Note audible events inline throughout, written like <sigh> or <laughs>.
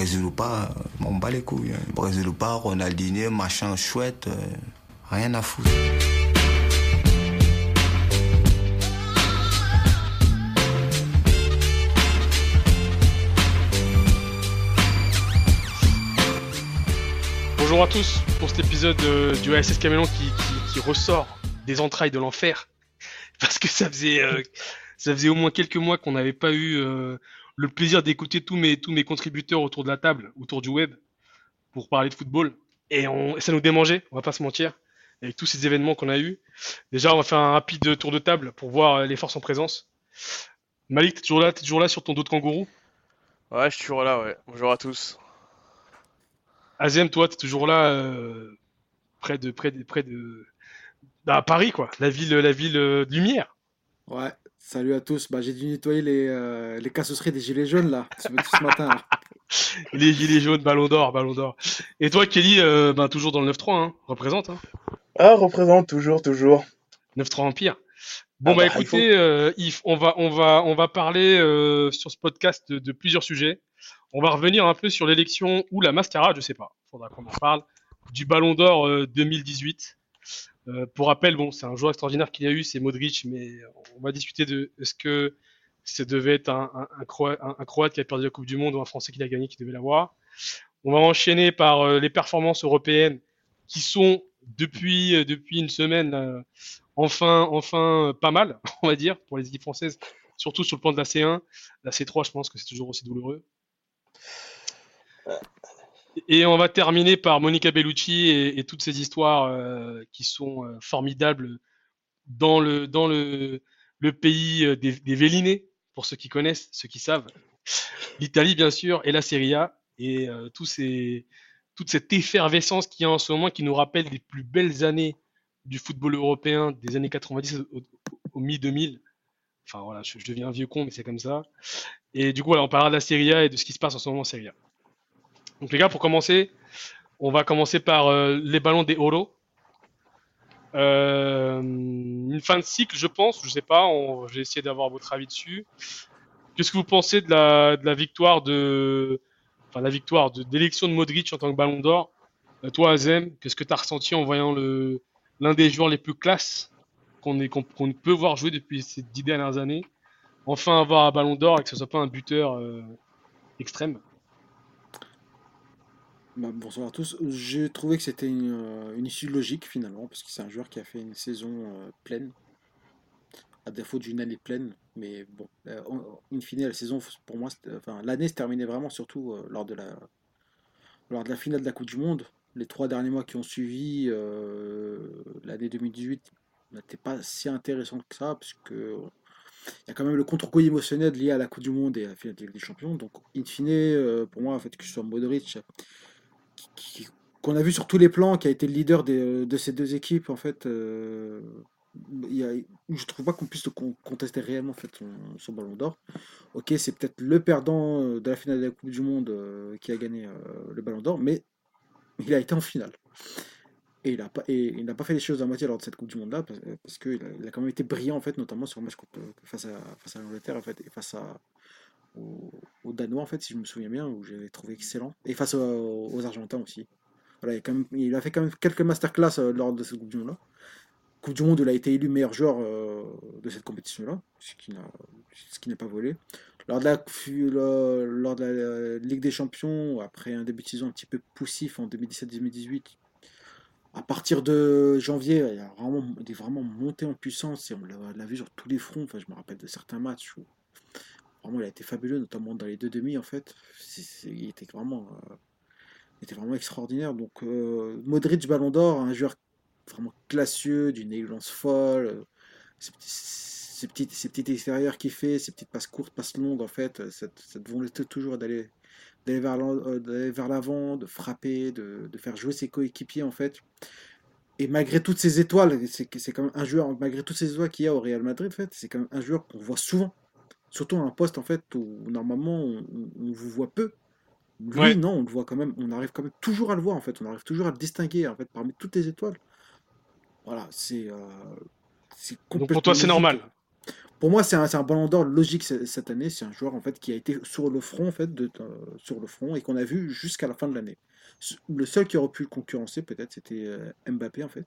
Brésil ou pas, on bat les couilles. Hein. Brésil ou pas, Ronaldinho, machin chouette, rien à foutre. Bonjour à tous pour cet épisode euh, du ASS Camelon qui, ressort des entrailles de l'enfer. <laughs> Parce que ça faisait, euh, ça faisait au moins quelques mois qu'on n'avait pas eu euh, le plaisir d'écouter tous mes, tous mes contributeurs autour de la table, autour du web, pour parler de football. Et, on, ça nous démangeait, on va pas se mentir, avec tous ces événements qu'on a eus. Déjà, on va faire un rapide tour de table pour voir les forces en présence. Malik, t'es toujours là, es toujours là sur ton dos de kangourou? Ouais, je suis toujours là, ouais. Bonjour à tous. Azem, toi, tu es toujours là, euh, près de, près de, près de, bah, Paris, quoi, la ville, la ville euh, de lumière. Ouais. Salut à tous. Bah, j'ai dû nettoyer les, euh, les cassosseries des gilets jaunes là, ce, matin. <laughs> les gilets jaunes, ballon d'or, ballon d'or. Et toi, Kelly, bah, toujours dans le 9-3, hein, représente. Hein. Ah, représente toujours, toujours. 9-3 Empire. Bon ah bah, bah écoutez, Yves, on va on va on va parler sur ce podcast de, plusieurs sujets. On va revenir un peu sur l'élection ou la mascarade, je sais pas, faudra qu'on en parle, du Ballon d'Or 2018. Euh, euh, pour rappel, bon, c'est un joueur extraordinaire qu'il y a eu, c'est Modric, mais on va discuter de est-ce que ça devait être un, un, Croate, qui a perdu la Coupe du Monde ou un Français qui l'a gagné qui devait l'avoir. On va enchaîner par euh, les performances européennes qui sont depuis depuis une semaine enfin enfin pas mal, <laughs> on va dire, pour les équipes françaises, surtout sur le plan de la C1. La C3, je pense que c'est toujours aussi douloureux. Et on va terminer par Monica Bellucci et, toutes ces histoires euh, qui sont euh, formidables dans le, dans le, pays euh, des, des pour ceux qui connaissent, ceux qui savent. L'Italie, bien sûr, et la Serie A, et ces, toute cette effervescence qui y a en ce moment qui nous rappelle les plus belles années du football européen des années 90 au, au mi-2000. Enfin voilà, je, deviens un vieux con, mais c'est comme ça. Et du coup, on parlera de la Serie A et de ce qui se passe en ce moment en Serie A. Donc les gars, pour commencer, on va commencer par euh, les ballons des Oro. Euh, une fin de cycle, je pense, je sais pas, j'ai essayé d'avoir votre avis dessus. Qu'est-ce que vous pensez de la, de la victoire de, enfin la victoire de d'élection de Modric en tant que Ballon d'Or? Euh, Toi, Azem, qu'est-ce que tu as ressenti en voyant le l'un des joueurs les plus classes qu'on peut voir jouer depuis ces dix dernières années, enfin avoir un Ballon d'Or et que ce soit pas un buteur extrême bah, bonsoir à tous. J'ai trouvé que c'était une, euh, une, issue logique finalement, parce que c'est un joueur qui a fait une saison euh, pleine, à défaut d'une année pleine. Mais bon, euh, in fine, la saison, pour moi, enfin, l'année se terminait vraiment surtout lors, de la, lors de la finale de la Coupe du Monde. Les trois derniers mois qui ont suivi l'année 2018 n'étaient pas si intéressants que ça, parce que il y a quand même le contre-coup émotionnel lié à la Coupe du Monde et à la finale des Champions. Donc, in fine, pour moi, en fait, que ce soit Modric, qu'on a vu sur tous les plans, qui a été le leader de ces deux équipes, en fait, euh, y trouve pas qu'on puisse contester réellement en fait, son, ballon d'or. Ok, c'est peut-être le perdant euh, de la finale de la Coupe du Monde euh, qui a gagné euh, le ballon d'or, mais il a été en finale. Et il n'a pas, fait les choses à moitié lors de cette Coupe du Monde-là, parce, qu'il a, quand même été brillant, en fait, notamment sur le match face à, face à l'Angleterre, en fait, et face à, aux, Danois, en fait, si je me souviens bien, où j'avais trouvé excellent. Et face aux, Argentins aussi. Voilà, il, a fait quand même quelques masterclass euh, lors de cette Coupe du Monde-là. Coupe du Monde il a été élu meilleur joueur euh, de cette compétition-là, ce qui n'a pas volé. Lors de, la, la Ligue des Champions, après un début de saison un petit peu poussif en 2017-2018, à partir de janvier, il est vraiment monté en puissance et on l'a vu sur tous les fronts. Enfin, je me rappelle de certains matchs où Vraiment, il a été fabuleux, notamment dans les deux demi, en fait. il était vraiment, euh, était vraiment extraordinaire. Donc, euh, Modric Ballon d'Or, un joueur vraiment classieux, d'une élégance folle. Euh, ces, petites, ces petites extérieurs qu'il fait, ces petites passes courtes, passes longues, en fait, cette, cette volonté toujours d'aller d'aller vers l'avant, de frapper, de, de, faire jouer ses coéquipiers, en fait. Et malgré toutes ces étoiles, c'est quand même un joueur, malgré toutes ces étoiles qu'il y a au Real Madrid, en fait, c'est quand même un joueur qu'on voit souvent Surtout un poste en fait où normalement on, vous voit peu. Lui, non, on le voit quand même, on arrive quand même toujours à le voir en fait, on arrive toujours à le distinguer en fait parmi toutes les étoiles. Voilà, c'est. Euh, Donc pour toi, c'est normal pour moi, c'est un, un ballon d'or logique cette année. C'est un joueur en fait qui a été sur le front en fait, de, euh, sur le front et qu'on a vu jusqu'à la fin de l'année. Le seul qui aurait pu le concurrencer peut-être c'était euh, Mbappé en fait.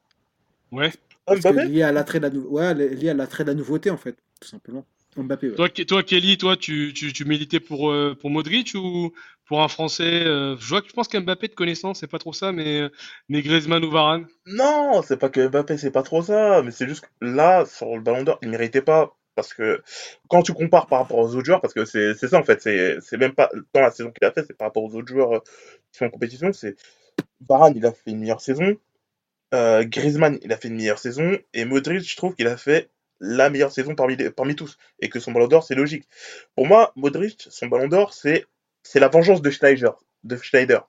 Ouais. Parce que lié à l'attrait de la ouais, lié à l'attrait de la nouveauté en fait, tout simplement. Mbappé. Toi, toi, Kelly, toi, tu, tu, tu militais pour, euh, pour Modric ou pour un Français Je vois que je pense qu'Mbappé de connaissance, c'est pas trop ça, mais, mais Griezmann ou Varane? Non, c'est pas que Mbappé, c'est pas trop ça, mais c'est juste que là, sur le Ballon d'Or, il méritait pas parce que quand tu compares par rapport aux autres joueurs, parce que c'est ça en fait, c'est même pas dans la saison qu'il a fait, c'est par rapport aux autres joueurs euh, qui sont en compétition, c'est Varane, il a fait une meilleure saison, euh, Griezmann, il a fait une meilleure saison, et Modric, je trouve qu'il a fait la meilleure saison parmi, parmi tous, et que son ballon d'or, c'est logique. Pour moi, Modric, son ballon d'or, c'est la vengeance de Schneider, de Schneider.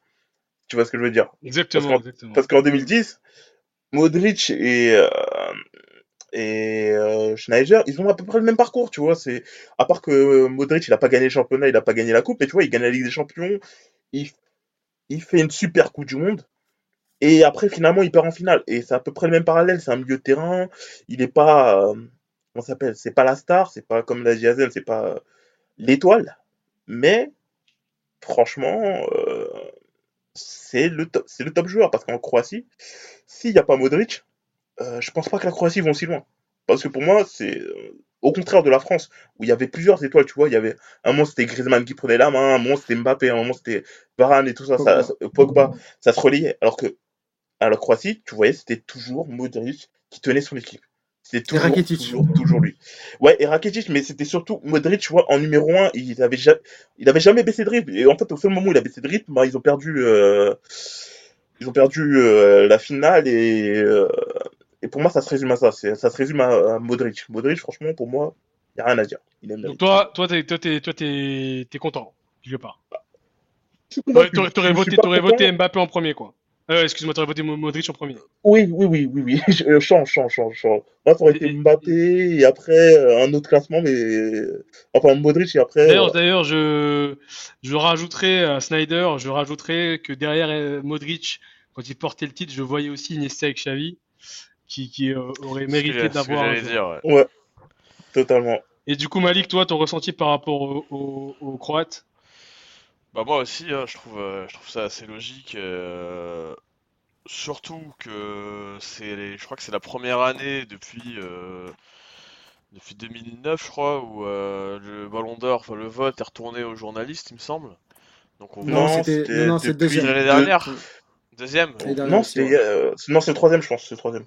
Tu vois ce que je veux dire? Exactement. Parce qu'en 2010, Modric et, euh, et euh, Schneider, ils ont à peu près le même parcours, tu vois. C'est à part que Modric, il a pas gagné le championnat, il a pas gagné la coupe, mais tu vois, il gagne la Ligue des Champions, il, il fait une super Coupe du Monde. Et après, finalement, il perd en finale. Et c'est à peu près le même parallèle. C'est un milieu de terrain. Il n'est pas. Euh, comment s'appelle? C'est pas la star. C'est pas comme la Giazel. C'est pas l'étoile. Mais, franchement, euh, c'est le, top, le top joueur. Parce qu'en Croatie, s'il n'y a pas Modric, euh, je pense pas que la Croatie vont si loin. Parce que pour moi, c'est euh, au contraire de la France, où il y avait plusieurs étoiles, tu vois. Il y avait un moment c'était Griezmann qui prenait la main, un moment c'était Mbappé, un moment c'était Varane et tout ça, Pogba. ça, Pogba, ça se reliait. Alors que à la Croatie, tu voyais, c'était toujours Modric qui tenait son équipe. C'était toujours, toujours, toujours, lui. Ouais, et Rakitic, mais c'était surtout Modric, tu vois, en numéro 1, il avait, jamais, il avait jamais baissé de rythme. Et en fait, au seul moment où il a baissé de rythme, bah, ils ont perdu, euh, ils ont perdu euh, la finale et et pour moi, ça se résume à ça. Ça se résume à, Modric. Modric, franchement, pour moi, il n'y a rien à dire. Donc toi, toi, t'es, toi, t'es, toi, t'es, t'es content, part. Bah, t'aurais, t'aurais voté, t'aurais voté Mbappé en premier, quoi. Euh, excuse-moi, t'aurais voté Modric en premier. Oui, oui, oui, oui, oui. <laughs> Je change, change, change, change. Moi, ça aurait été Mbappé et après euh, un autre classement, mais enfin Modric et après. D'ailleurs, euh, d'ailleurs, je je rajouterai à Snyder, je rajouterai que derrière Modric, quand il portait le titre, je voyais aussi Iniesta avec Xavi qui, euh, aurait mérité d'avoir. Ouais. ouais. totalement. Et du coup, Malik, toi, ton ressenti par rapport aux Croates? Bah moi aussi, hein, je trouve, euh, je trouve ça assez logique. Euh, surtout que c'est, je crois que c'est la première année depuis depuis 2009, je crois, où le Ballon d'Or, enfin le vote est retourné aux journalistes, il me semble. Donc on non, c'était non, depuis l'année dernière. Deuxième. Non, c'est non, c'est le troisième, je pense, c'est le troisième.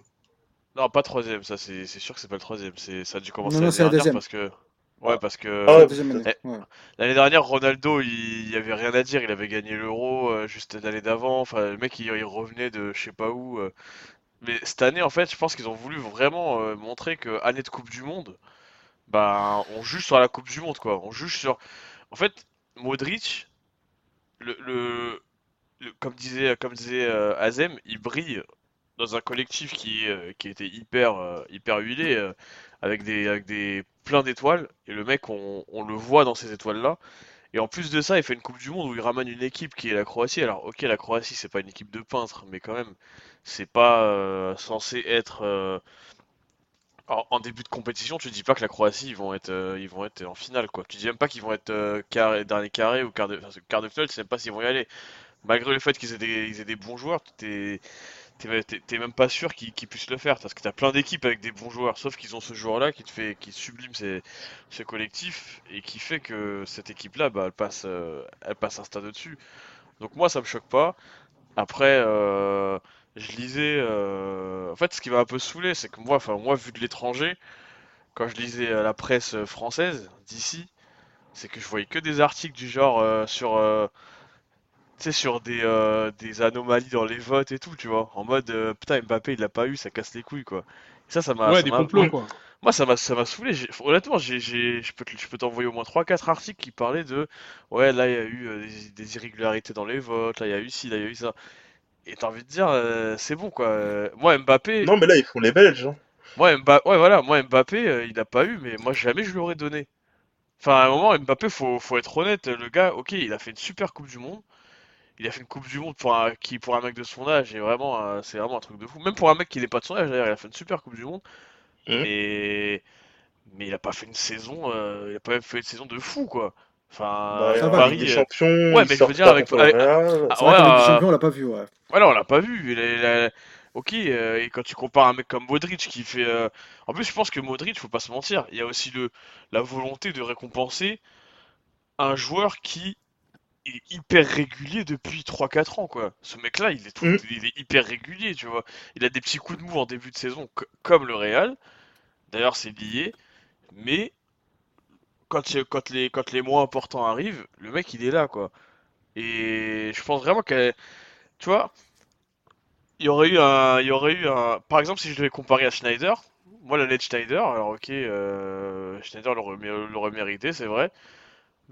Non, pas troisième, ça c'est sûr que c'est pas le troisième. Ça a dû commencer l'année dernière parce que. Ouais, parce que ah l'année dernière, Ronaldo, il... il avait rien à dire. Il avait gagné l'Euro euh, juste l'année d'avant. Enfin, le mec, il... revenait de je sais pas où. Euh. Mais cette année, en fait, je pense qu'ils ont voulu vraiment euh, montrer que année de Coupe du Monde, bah, on juge sur la Coupe du Monde, quoi. On juge sur. En fait, Modric, le, le... comme disait, comme disait Azem, il brille dans un collectif qui, euh, qui était hyper, euh, hyper huilé, euh, avec des, avec des plein d'étoiles, et le mec, on, on le voit dans ces étoiles-là. Et en plus de ça, il fait une Coupe du Monde où il ramène une équipe qui est la Croatie. Alors, ok, la Croatie, c'est pas une équipe de peintres, mais quand même, c'est pas censé être. En, début de compétition, tu dis pas que la Croatie, ils vont être, ils vont être en finale, quoi. Tu dis même pas qu'ils vont être carré, dernier carré ou quart de, quart de finale, tu sais même pas s'ils vont y aller. Malgré le fait qu'ils aient, aient des bons joueurs, t'es t'es même pas sûr qu'ils puissent le faire parce que t'as plein d'équipes avec des bons joueurs sauf qu'ils ont ce joueur là qui te fait qui sublime ces, ce collectif et qui fait que cette équipe là bah, elle passe euh, elle passe un stade dessus donc moi ça me choque pas. Après euh, je lisais euh, en fait ce qui m'a un peu saoulé c'est que moi enfin moi vu de l'étranger quand je lisais la presse française d'ici c'est que je voyais que des articles du genre sur tu sais, sur des, euh, des anomalies dans les votes et tout, tu vois. En mode, euh, putain, Mbappé, il l'a pas eu, ça casse les couilles, quoi. ça, ça m'a. Ouais, des complots, quoi. Moi, ça m'a, ça m'a saoulé. Honnêtement, j'ai, je peux, je peux t'envoyer au moins 3-4 articles qui parlaient de, ouais, là, il y a eu euh, des, irrégularités dans les votes, là, il y a eu ci, là, il y a eu ça. Et t'as envie de dire, c'est bon, quoi. Moi, Mbappé. Non, mais là, ils font les Belges. Hein. Moi, Mbappé, ouais, voilà, moi, Mbappé, il a pas eu, mais moi, jamais je l'aurais donné. Enfin, à un moment, Mbappé, faut, faut être honnête, le gars, ok, il a fait une super Coupe du Monde il a fait une Coupe du Monde pour un, qui, pour un mec de son âge, et vraiment, euh, c'est vraiment un truc de fou. Même pour un mec qui n'est pas de son âge, d'ailleurs, il a fait une super Coupe du Monde. Mmh. Mais, mais il a pas fait une saison, euh, il a pas fait une saison de fou quoi. Enfin, Bah, ça va, Paris. des euh, champions, Ouais, mais je veux dire, avec- avec- ah, ouais, euh, Champions, on l'a pas vu, ouais. Voilà, on l'a pas vu. Il a- il a- Ok, euh, et quand tu compares un mec comme Modric qui fait. euh, En plus, je pense que Modric, faut pas se mentir, il y a aussi le... la volonté de récompenser un joueur qui est hyper régulier depuis 3-4 ans, quoi. Ce mec-là, il est tout... Mhm. il est hyper régulier, tu vois. Il a des petits coups de mou en début de saison, co- comme le Real. D'ailleurs, c'est lié. Mais quand, il- quand, les... quand les mois importants arrivent, le mec, il est là, quoi. Et je pense vraiment que. Tu vois, il y aurait eu un, il y aurait eu un, par exemple, si je devais comparer à Schneider, moi l'année de Schneider, alors ok, euh, Schneider l'aurait mérité, c'est vrai,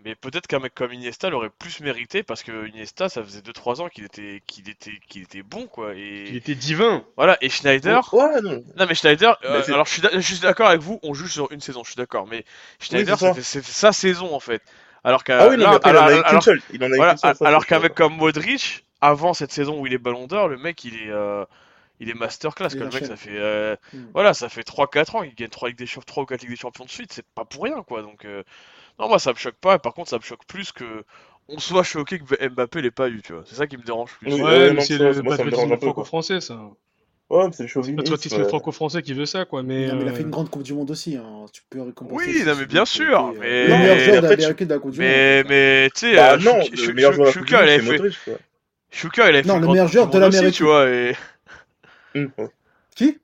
mais peut-être qu'un mec comme Iniesta l'aurait plus mérité parce que Iniesta, ça faisait 2-3 ans qu'il était, qu'il était, qu'il était bon quoi, Il et était divin. voilà, et Schneider, Ouais, non. non mais Schneider, euh, alors je suis, d'a- je suis d'accord avec vous, on juge sur une saison, je suis d'accord, mais Schneider c'est ça. c'était c'était sa saison en fait, alors qu'à Ah oui, non, là, mais après, il en alors- a eu qu'une alors- seule. Il en a eu voilà, qu'une seule, ça, alors qu'un mec comme Modric, avant cette saison où il est Ballon d'Or, le mec il est, euh, il est masterclass. Il. Le mec, ça fait, euh, Mm. voilà, ça fait 3-4 ans qu'il gagne 3, Ligues des Champions, 3 ou 4 Ligues des Champions de suite, c'est pas pour rien quoi. Donc, euh, non, moi ça me choque pas. Par contre, ça me choque plus que on soit choqué que Mbappé l'ait pas eu, tu vois. C'est ça qui me dérange plus. Oui, Ouais, ouais, mais c'est le patriotisme franco-français, ça. Ouais, c'est le patriotisme euh, franco-français qui veut ça, quoi. Mais, Non, mais il a euh, fait une grande Coupe du Monde aussi. Hein. Tu peux récompenser. Oui, non, mais bien sûr, mais- Le meilleur joueur de la Coupe du Monde. Mais, tu sais, Bah non, le meilleur joueur de la Coupe du Monde, il avait c'est fait, Modric, quoi. Shuka, il avait fait Non, le meilleur joueur de l'Amérique. tu vois, et Ouais. Qui?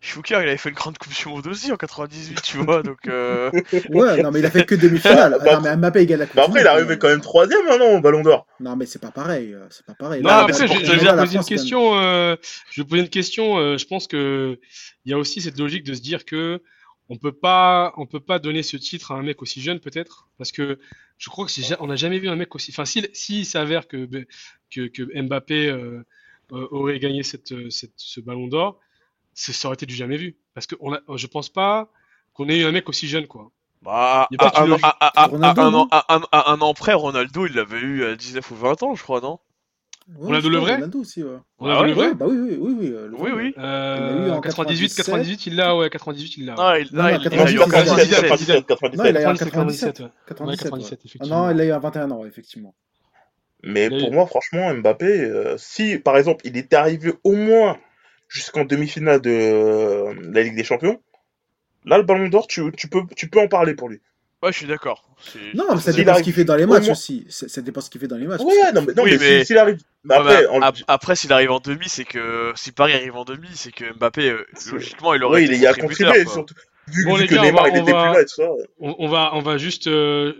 Shuka, il avait fait une grande Coupe du Monde aussi en 98, tu vois, donc, euh... <laughs> Ouais, non, mais il a fait que demi-finale. Bah, <laughs> non, mais Mbappé, gagne la Coupe Bah après, il est arrivé quand même troisième maintenant au Ballon d'Or. Non, mais c'est pas pareil. euh, C'est pas pareil. Non, Ah, mais ça, je, te je vais poser une question. euh, je vais poser une question. euh, je pense que il y a aussi cette logique de se dire que on peut pas, on peut pas donner ce titre à un mec aussi jeune, peut-être, parce que je crois que on n'a jamais vu un mec aussi. Enfin, s'il si, s'avère que, que que Mbappé euh, euh, aurait gagné cette, euh, cette ce Ballon d'Or, ça aurait été du jamais vu. Parce que on a, je pense pas qu'on ait eu un mec aussi jeune, quoi. Bah, à, un, logique. à- à- à- Ronaldo, à un an, non à, un- à un an près, Ronaldo, il l'avait eu à 19 ou 20 ans, je crois, non Ouais, Ronaldo le vrai Ronaldo aussi, ouais. Ah le ouais, vrai bah oui, oui, oui, oui. euh, le Oui, vrai, oui. Euh, Il l'a eu en 98, 97. 98, il l'a, ouais, 98, il l'a. Non, il, eu 98, en 97, 97. 97, Non, il a eu en 97. 97, 97. ouais. 97, Ouais, 97, ouais. Ah effectivement. non, il a eu à 21 ans, effectivement. Mais pour moi, franchement, Mbappé, euh, si par exemple il était arrivé au moins jusqu'en demi-finale de euh, la Ligue des Champions, là le Ballon d'Or, tu, tu peux, tu peux en parler pour lui. Ouais, je suis d'accord. Non, mais ça dépend ce qu'il fait dans les matchs aussi. Ça ça dépend ce qu'il fait dans les matchs. Ouais, non, mais, non, Oui, mais, mais- si- s'il arrive. mais Ouais, après, mais s'il arrive en demi, c'est que si Paris arrive en demi, c'est que Mbappé, euh, logiquement, il aurait oui, été il y a contribué, surtout. Vu, Bon, vu les que gars, Neymar va- il on était va- plus là et tout ça. On, on va, on va juste euh,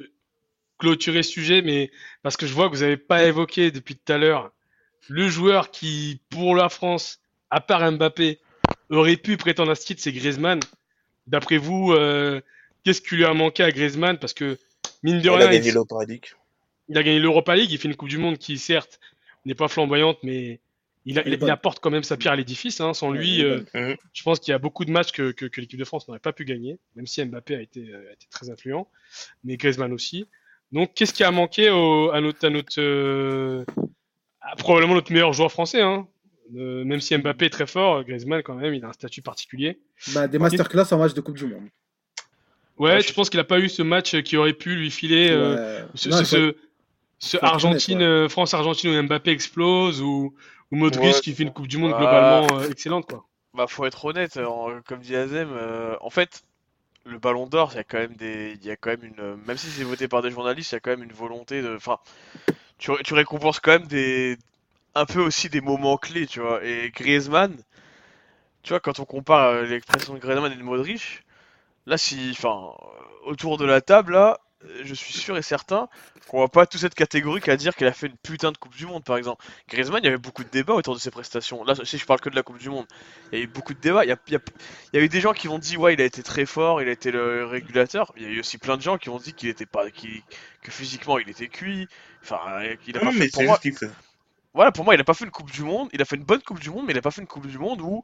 clôturer ce sujet, mais parce que je vois que vous n'avez pas évoqué depuis tout à l'heure le joueur qui, pour la France, à part Mbappé, aurait pu prétendre à ce titre, c'est Griezmann. D'après vous, euh, qu'est-ce qui lui a manqué à Griezmann? Parce que, mine de Il a rien, gagné il, l'Europa League. il a gagné l'Europa League, il fait une Coupe du Monde qui, certes, n'est pas flamboyante, mais il, a- apporte quand même sa pierre à l'édifice. hein. Sans lui, euh. Mhm. je pense qu'il y a beaucoup de matchs que, que, que l'équipe de France n'aurait pas pu gagner, même si Mbappé a été, a été très influent, mais Griezmann aussi. Donc, qu'est-ce qui a manqué au- à notre, à notre euh, à probablement notre meilleur joueur français hein Euh, Même si Mbappé est très fort, Griezmann quand même, il a un statut particulier. Bah, des masterclass en match de Coupe du Monde. Ouais, Ouais, je pense qu'il n'a pas eu ce match qui aurait pu lui filer euh, Ouais. ce, Non, ce- il faut- ce- ce faut être Argentine, euh, France-Argentine où Mbappé explose ou, ou Modric Ouais, qui fait une Coupe du Monde Ah. globalement euh, excellente quoi. Bah, faut être honnête, en- comme dit Azem, euh, en fait, le Ballon d'Or, il y a quand même des, il y a quand même une, même si c'est voté par des journalistes, il y a quand même une volonté de, enfin, tu, ré- tu récompenses quand même des, un peu aussi des moments clés, tu vois. Et Griezmann, tu vois, quand on compare euh, l'expression de Griezmann et de Modric, là, si, enfin, euh, autour de la table, là, je suis sûr et certain qu'on va pas tous être catégorique à dire qu'elle a fait une putain de Coupe du Monde, par exemple. Griezmann, il y avait beaucoup de débats autour de ses prestations. Là, si je parle que de la Coupe du Monde, il y a eu beaucoup de débats. Il y a, il y a- il y a eu des gens qui vont dire ouais, il a été très fort, il a été le régulateur. Il y a eu aussi plein de gens qui ont dit qu'il était pas, que physiquement il était cuit. Enfin, qu'il a Non, pas fait. Pour moi, voilà, pour moi, il a pas fait une Coupe du Monde. Il a fait une bonne Coupe du Monde, mais il a pas fait une Coupe du Monde où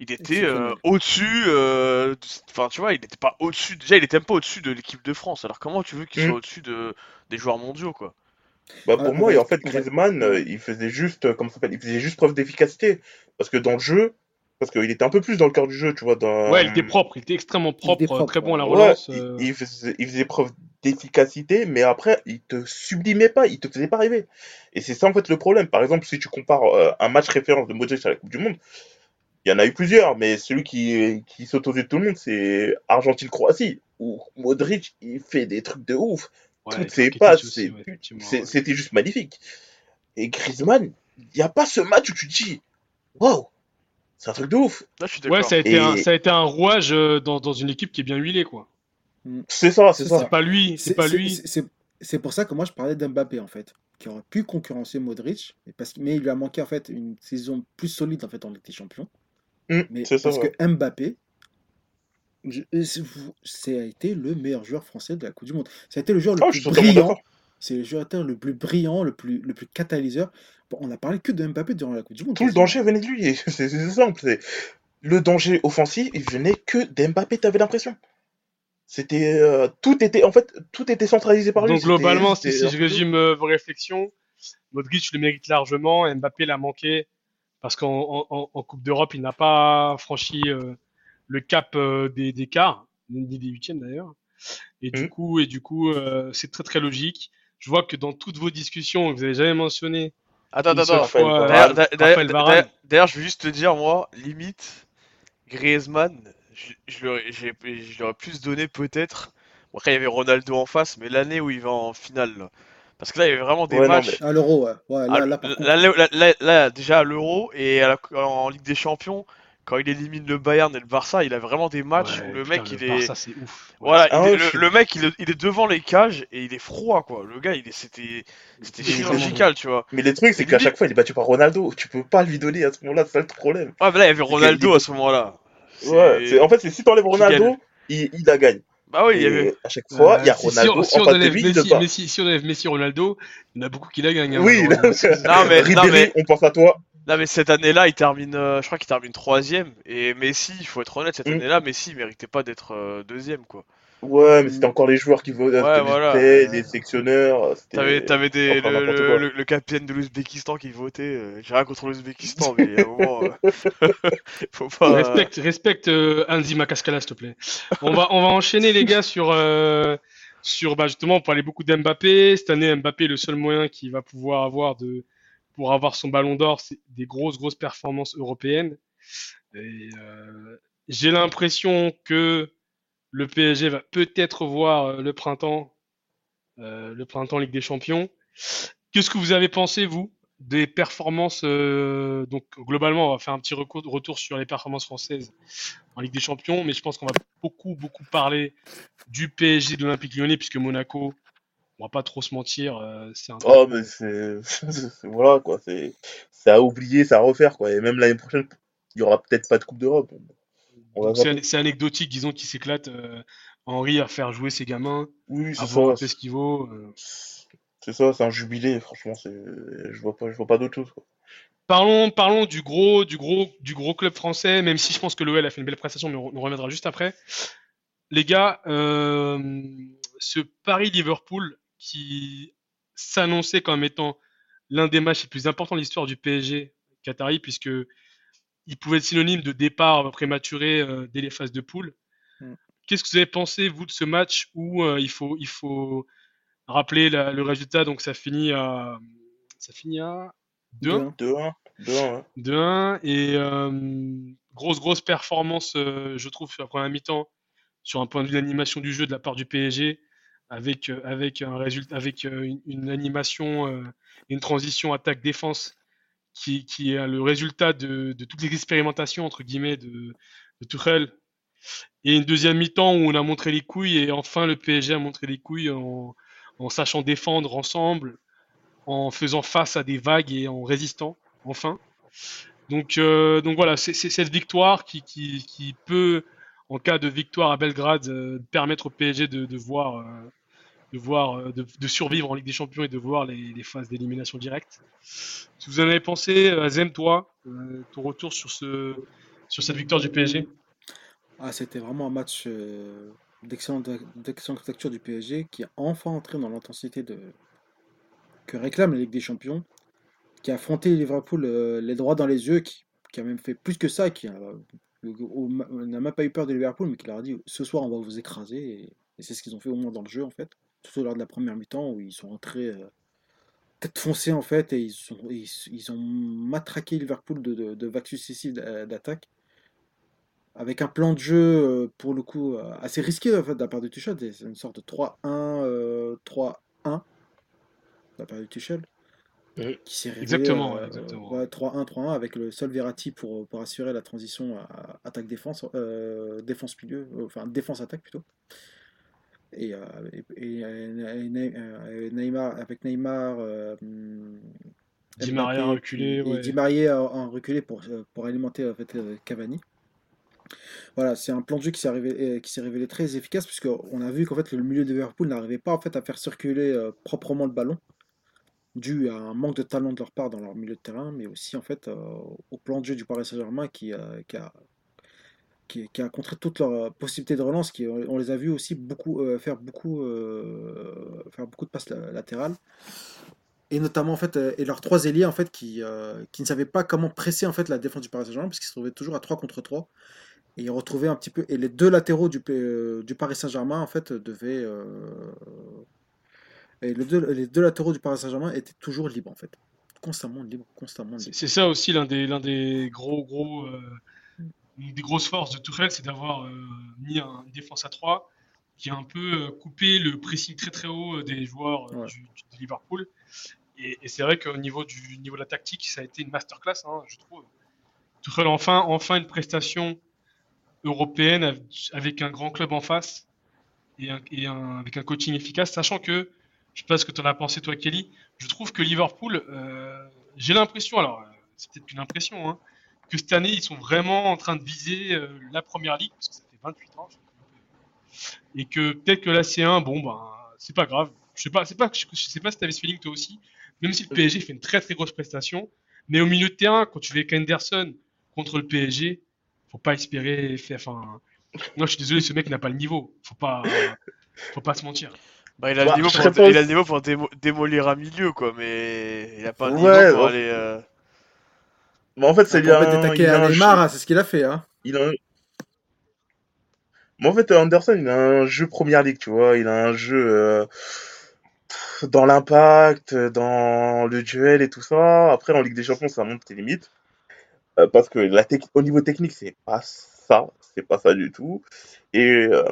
il était euh, au-dessus. euh, Enfin, tu vois, il était pas au-dessus. Déjà, il était même pas au-dessus de l'équipe de France. Alors, comment tu veux qu'il soit au-dessus de des joueurs mondiaux, quoi? Bah, pour on moi, et en fait, Griezmann, euh, il faisait juste, euh, comment ça s'appelle, il faisait juste preuve d'efficacité. Parce que dans le jeu, parce qu'il était un peu plus dans le cœur du jeu, tu vois. Dans... Ouais, il était propre, il était extrêmement propre, propre, très bon à la Ouais, relance. il, euh. il faisait, il faisait preuve d'efficacité, mais après, il te sublimait pas, il te faisait pas rêver. Et c'est ça, en fait, le problème. Par exemple, si tu compares euh, un match référence de Modric à la Coupe du Monde, il y en a eu plusieurs, mais celui qui, qui saute aux yeux de tout le monde, c'est Argentine-Croatie, où Modric, il fait des trucs de ouf. Ouais, Toutes ses passes, ouais. C'était juste magnifique. Et Griezmann, il n'y a pas ce match où tu te dis, waouh, c'est un truc de ouf. Là, je suis Ouais, ça a été Et- un, ça a été un rouage euh, dans, dans une équipe qui est bien huilée, quoi. C'est ça, c'est ça. C'est pas lui, c'est pas lui. c'est- pour ça que moi je parlais d'Mbappé en fait, qui aurait pu concurrencer Modric, mais, parce, mais il lui a manqué en fait une saison plus solide en fait en Ligue des Champions. Mm, Mais c'est ça. parce ouais. que Mbappé, c'est- ça a été le meilleur joueur français de la Coupe du Monde. Ça a été le joueur le Ah, plus brillant. C'est le joueur le plus brillant, le plus, le plus catalyseur. Bon, on a parlé que de Mbappé durant la Coupe du Monde. Tout le danger venait de lui. <laughs> C'est c'est simple. c'est- Le danger offensif, il venait que d'Mbappé, t'avais l'impression. C'était euh, tout était en fait tout était centralisé par lui. Donc globalement, si, c'était si un je résume euh, vos réflexions, Modric le mérite largement, Mbappé l'a manqué parce qu'en en, en- en Coupe d'Europe, il n'a pas franchi euh, le cap euh, des, des quarts, ni des huitièmes d'ailleurs. Et du Mhm. coup, et du coup, euh, c'est très très logique. Je vois que dans toutes vos discussions, vous avez jamais mentionné Attends, attends, attends. D'ailleurs, je vais juste te dire, moi, limite, Griezmann, je, je l'aurais j'ai- je l'aurais plus donné peut-être. Bon, après, il y avait Ronaldo en face, mais l'année où il va en finale, là. Parce que là, il y avait vraiment des Ouais, non, matchs. À l'Euro, ouais. ouais là, Ah, là, contre, déjà à l'Euro et à la- en Ligue des Champions, quand il élimine le Bayern et le Barça, il a vraiment des matchs Ouais, où le putain, mec, il est. Barça, c'est ouf. Ouais. Voilà, Ah il est- ouais, le, le mec, il est, il est devant les cages et il est froid, quoi. Le gars, il est, c'était, Il chirurgical, tu vois. Mais le truc c'est qu'à lui- chaque fois il est battu par Ronaldo. Tu peux pas lui donner à ce moment-là, c'est ça le problème. Ouais, mais là, il y avait Ronaldo il- à ce moment-là. Ouais. En fait c'est si t'enlèves Ronaldo, il, il la gagne. Bah oui, il y avait. à chaque fois il y a Euh, si- si Ronaldo on- si on en face de Messi. Messi- si on enlève Messi, Ronaldo, il y en a beaucoup qui la gagnent. hein, Oui. <laughs> Non, mais- non, mais- on pense à toi. Non, mais cette année-là, il termine, euh, je crois qu'il termine troisième. Et Messi, il faut être honnête, cette Mm. année-là, Messi, il méritait pas d'être euh, deuxième, quoi. Ouais, mais c'était encore les joueurs qui votaient, Ouais, voilà. les sélectionneurs. c'était- T'avais, t'avais des, le, n'importe le, quoi. le- le capitaine de l'Ouzbékistan qui votait. euh, J'ai rien contre l'Ouzbékistan, mais à un moment, euh, <laughs> faut pas. Respecte, respecte euh, Anzi Makaskala, s'il te plaît. On va, on va enchaîner, les gars, sur, euh, sur bah, justement, on parlait beaucoup d'Mbappé. Cette année, Mbappé, le seul moyen qu'il va pouvoir avoir de, pour avoir son ballon d'or, c'est des grosses, grosses performances européennes. Et euh, j'ai l'impression que le PSG va peut-être voir euh, le printemps, euh, le printemps Ligue des Champions. Qu'est-ce que vous avez pensé, vous, des performances euh, Donc, globalement, on va faire un petit retour sur les performances françaises en Ligue des Champions, mais je pense qu'on va beaucoup, beaucoup parler du PSG de l'Olympique Lyonnais, puisque Monaco, on va pas trop se mentir, euh, c'est un Oh, mais c'est. <laughs> Voilà, quoi. C'est c'est à oublier, c'est à refaire, quoi. Et même l'année prochaine, il y aura peut-être pas de Coupe d'Europe. C'est anecdotique, disons, qu'il s'éclate. euh, Henri à faire jouer ses gamins, Oui, à c'est un ça. peu ce qu'il vaut. euh. C'est ça, c'est un jubilé, franchement. c'est- Je vois pas, je vois pas d'autre chose, quoi. Parlons, parlons du gros, du gros, du gros club français, même si je pense que l'OL a fait une belle prestation, mais on, on reviendra juste après. Les gars, euh, ce Paris-Liverpool qui s'annonçait comme étant l'un des matchs les plus importants de l'histoire du PSG Qatari, puisque il pouvait être synonyme de départ prématuré euh, dès les phases de poule. Mm. Qu'est-ce que vous avez pensé, vous, de ce match où euh, il faut, il faut rappeler la- le résultat, donc ça finit à, ça finit à 2-1 2-1, 2-1, ouais. de 1 et euh, grosse grosse performance euh, je trouve sur la première mi-temps sur un point de vue d'animation du jeu de la part du PSG avec euh, avec un résultat avec euh, une, une animation euh, et une transition attaque défense qui, est le résultat de, toutes les expérimentations entre guillemets de, de Tuchel. Et une deuxième mi-temps où on a montré les couilles et enfin le PSG a montré les couilles en, sachant défendre ensemble en faisant face à des vagues et en résistant enfin. Donc, euh, donc voilà, c'est cette victoire qui, peut, en cas de victoire à Belgrade, euh, permettre au PSG de, de voir, euh, de, voir euh, de, survivre en Ligue des Champions et de voir les, phases d'élimination directe. Si vous en avez pensé, euh, Azem, toi, euh, ton retour sur, ce, sur cette victoire du PSG Ah, c'était vraiment un match d'excellente facture du PSG qui est enfin entré dans l'intensité que réclame la Ligue des Champions, qui a affronté Liverpool les droits dans les yeux, qui a même fait plus que ça, qui n'a même pas eu peur de Liverpool, mais qui leur a dit ce soir on va vous écraser. Et, c'est ce qu'ils ont fait au moins dans le jeu en fait, tout au long de la première mi-temps où ils sont entrés tête foncée en fait et ils, sont, ils, ont matraqué Liverpool de, de, de vagues successives d'attaque avec un plan de jeu euh, pour le coup euh, assez risqué en fait de la part de Tuchel, c'est une sorte de 3-1 3-1 euh, de la part de Tuchel. Qui s'est révélé, exactement, 3-1 3-1 avec le seul Verratti pour, pour assurer la transition attaque défense défense milieu enfin défense attaque plutôt et, Neymar avec Neymar Di Maria reculé Di Maria en reculé pour, pour alimenter en fait, Cavani. Voilà, c'est un plan de jeu qui s'est révélé, euh, qui s'est révélé très efficace puisqu'on a vu qu'en fait le milieu de Liverpool n'arrivait pas en fait à faire circuler euh, proprement le ballon dû à un manque de talent de leur part dans leur milieu de terrain, mais aussi en fait euh, au plan de jeu du Paris Saint-Germain qui, qui, a qui, a contré toutes leurs possibilités de relance. Qui, on les a vus aussi beaucoup faire beaucoup faire beaucoup de passes latérales et notamment en fait et leurs trois ailiers en fait qui, qui ne savaient pas comment presser en fait la défense du Paris Saint-Germain parce qu'ils se trouvaient toujours à 3 contre 3 et retrouver un petit peu. Et les deux latéraux du, euh, du Paris Saint-Germain, en fait, devaient. Euh, et les deux, les deux latéraux du Paris Saint-Germain étaient toujours libres, en fait. Constamment libres, constamment libres. C'est ça aussi l'un des, l'un des gros, gros. Euh, des grosses forces de Tourelle, c'est d'avoir mis une défense à 3 qui a un peu coupé le pressing très très haut des joueurs du, de Liverpool. Et, c'est vrai qu'au niveau, du, niveau de la tactique, ça a été une masterclass, hein, je trouve. Tuchel enfin, enfin une prestation européenne avec un grand club en face et, avec un coaching efficace, sachant que, je sais pas ce que tu en as pensé toi Kelly, je trouve que Liverpool, euh, j'ai l'impression, alors euh, c'est peut-être une impression, hein, que cette année ils sont vraiment en train de viser euh, la première ligue, parce que ça fait 28 ans, et que peut-être que la C1, bon ben c'est pas grave, je sais pas, c'est pas, je sais pas si tu avais ce feeling toi aussi, même si le PSG fait une très très grosse prestation, mais au milieu de terrain, quand tu fais Henderson contre le PSG, faut pas espérer faire. Enfin, moi, je suis désolé, ce mec n'a pas le niveau. Faut pas, faut pas se mentir. Bah, il, a le bah, niveau pour, il a le niveau pour démolir un milieu, quoi, mais il a pas le niveau pour aller. Euh... Bah, en fait, c'est bien. à Neymar, hein, c'est ce qu'il a fait. Hein. Il a... Mais en fait, Anderson, il a un jeu première ligue, tu vois. Il a un jeu euh, dans l'impact, dans le duel et tout ça. Après, en Ligue des Champions, ça monte tes limites. Euh, parce que la au niveau technique, c'est pas ça, c'est pas ça du tout. Et euh,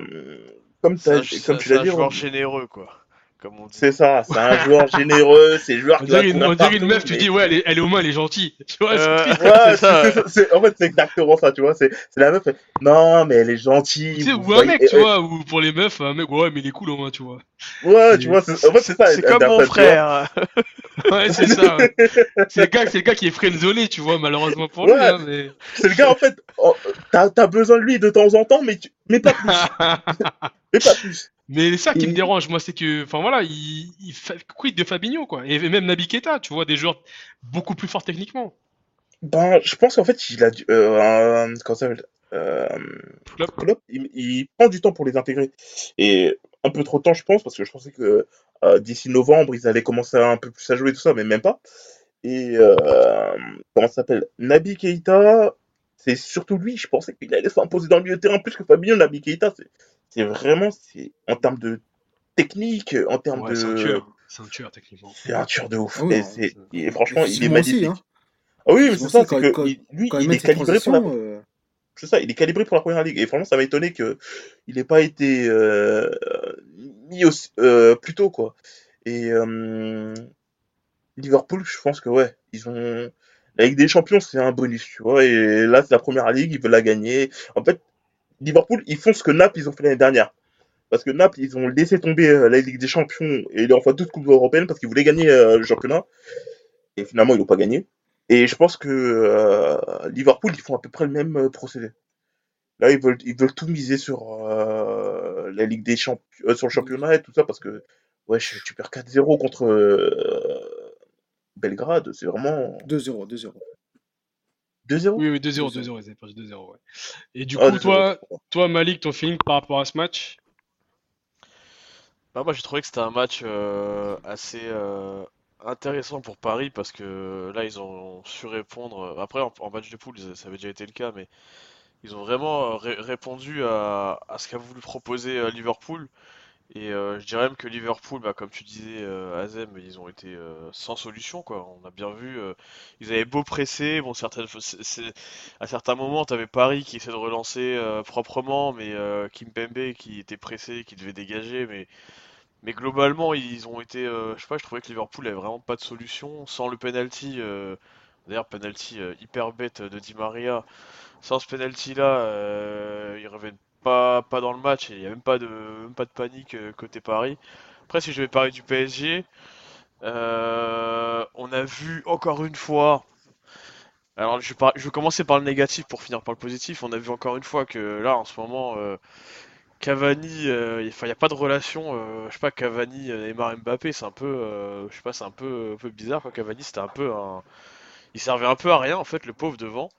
comme, comme tu l'as dit, un joueur généreux quoi. C'est ça, c'est un joueur généreux, c'est un joueur qui On dirait une meuf, tu dis, ouais, elle est, elle est au moins, elle est gentille. <laughs> Tu vois, euh, ouais, c'est en fait, c'est exactement ça, tu vois. C'est la meuf, non, mais elle est gentille. Tu sais, ou un mec, tu vois, ou pour les meufs, un mec, ouais, mais il est cool au moins, tu vois. Ouais, tu vois, en fait, c'est ça. C'est comme mon frère. <laughs> ouais, c'est ça. C'est le, gars, le gars qui est friendzolé, tu vois, malheureusement pour lui. Hein, mais... C'est le gars, en fait, oh, t'as as besoin de lui de temps en temps, mais, tu... mais pas plus. <laughs> mais pas plus. Mais ça qui me dérange, moi, c'est que, enfin voilà, il, il quid de Fabinho, quoi? Et même Nabi Keita, tu vois, des joueurs beaucoup plus forts techniquement. Ben, je pense qu'en fait, il a dû, euh, comment ça s'appelle euh, il, il, prend du temps pour les intégrer. Et un peu trop de temps, je pense, parce que je pensais que euh, d'ici novembre, ils allaient commencer un peu plus à jouer tout ça, mais même pas. Et euh, comment ça s'appelle Nabi Keita, c'est surtout lui, je pensais qu'il allait s'imposer dans le milieu de terrain plus que Fabinho. Nabi Keita, c'est c'est vraiment, c'est en termes de technique, en termes de. C'est un tueur, c'est un tueur techniquement. C'est un tueur de ouf. Ah et, franchement, il est magnifique. Hein. Ah oui, mais c'est ça, c'est que lui, il est calibré pour la. Euh, c'est ça, il est calibré pour la première ligue. Et franchement, ça m'a étonné qu'il n'ait pas été euh, mis aussi, euh, plus tôt, quoi. Et Liverpool, je pense que ouais, ils ont. La Ligue des Champions, c'est un bonus, tu vois. Et là, c'est la première ligue, ils veulent la gagner. En fait, Liverpool, ils font ce que Naples, ils ont fait l'année dernière. Parce que Naples, ils ont laissé tomber euh, la Ligue des Champions et leur fois toutes coupes européennes parce qu'ils voulaient gagner euh, le championnat. Et finalement, ils n'ont pas gagné. Et je pense que euh, Liverpool, ils font à peu près le même procédé. Là, ils veulent, ils veulent tout miser sur la Ligue des Champions, sur le championnat et tout ça parce que, ouais, tu perds 4-0 contre Belgrade, c'est vraiment. 2-0, 2-0. 2-0 Oui, oui, 2-0, 2-0, ils avaient perdu 2-0. Ouais. Et du ah, coup, toi, toi, Malik, ton feeling par rapport à ce match? Bah, Moi, j'ai trouvé que c'était un match euh, assez, euh, intéressant pour Paris parce que là, ils ont su répondre. Après, en, match de poule, ça avait déjà été le cas, mais ils ont vraiment répondu à, à ce qu'a voulu proposer Liverpool. Et euh, je dirais même que Liverpool, bah, comme tu disais, euh, Azem, ils ont été euh, sans solution, quoi. On a bien vu, ils avaient beau presser, bon, certaines, à certains moments, tu avais Paris qui essaie de relancer proprement, mais Kimpembe qui était pressé, qui devait dégager, mais, mais globalement, ils ont été, je sais pas, je trouvais que Liverpool avait vraiment pas de solution, sans le penalty, d'ailleurs, penalty hyper bête de Di Maria, sans ce penalty là, ils reviennent pas, pas dans le match il n'y a même pas de, pas de panique euh, côté Paris. Après, si je vais parler du PSG, euh, on a vu encore une fois. Alors, je vais, je vais, commencer par le négatif pour finir par le positif. On a vu encore une fois que là, en ce moment, euh, Cavani, il n'y a pas de relation. je sais pas, Cavani, Neymar, Mbappé, c'est un peu, je sais un peu, un peu bizarre. Quoi. Cavani, c'était un peu il servait un peu à rien en fait, le pauvre devant.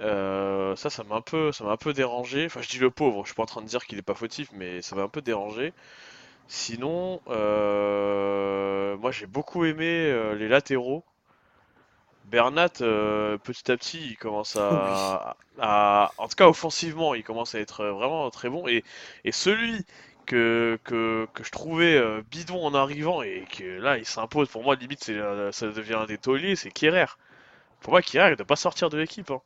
Euh, ça, ça m'a un peu, ça m'a un peu dérangé. Enfin, je dis le pauvre. Je suis pas en train de dire qu'il est pas fautif, mais ça m'a un peu dérangé. Sinon, euh, moi j'ai beaucoup aimé euh, les latéraux. Bernat, petit à petit, il commence à, en tout cas offensivement, il commence à être vraiment très bon. Et, et celui que, que, que, je trouvais bidon en arrivant et que là il s'impose, pour moi limite ça devient un des tauliers, c'est Kierer. Pour moi, Kierer, il ne doit pas sortir de l'équipe. Hein.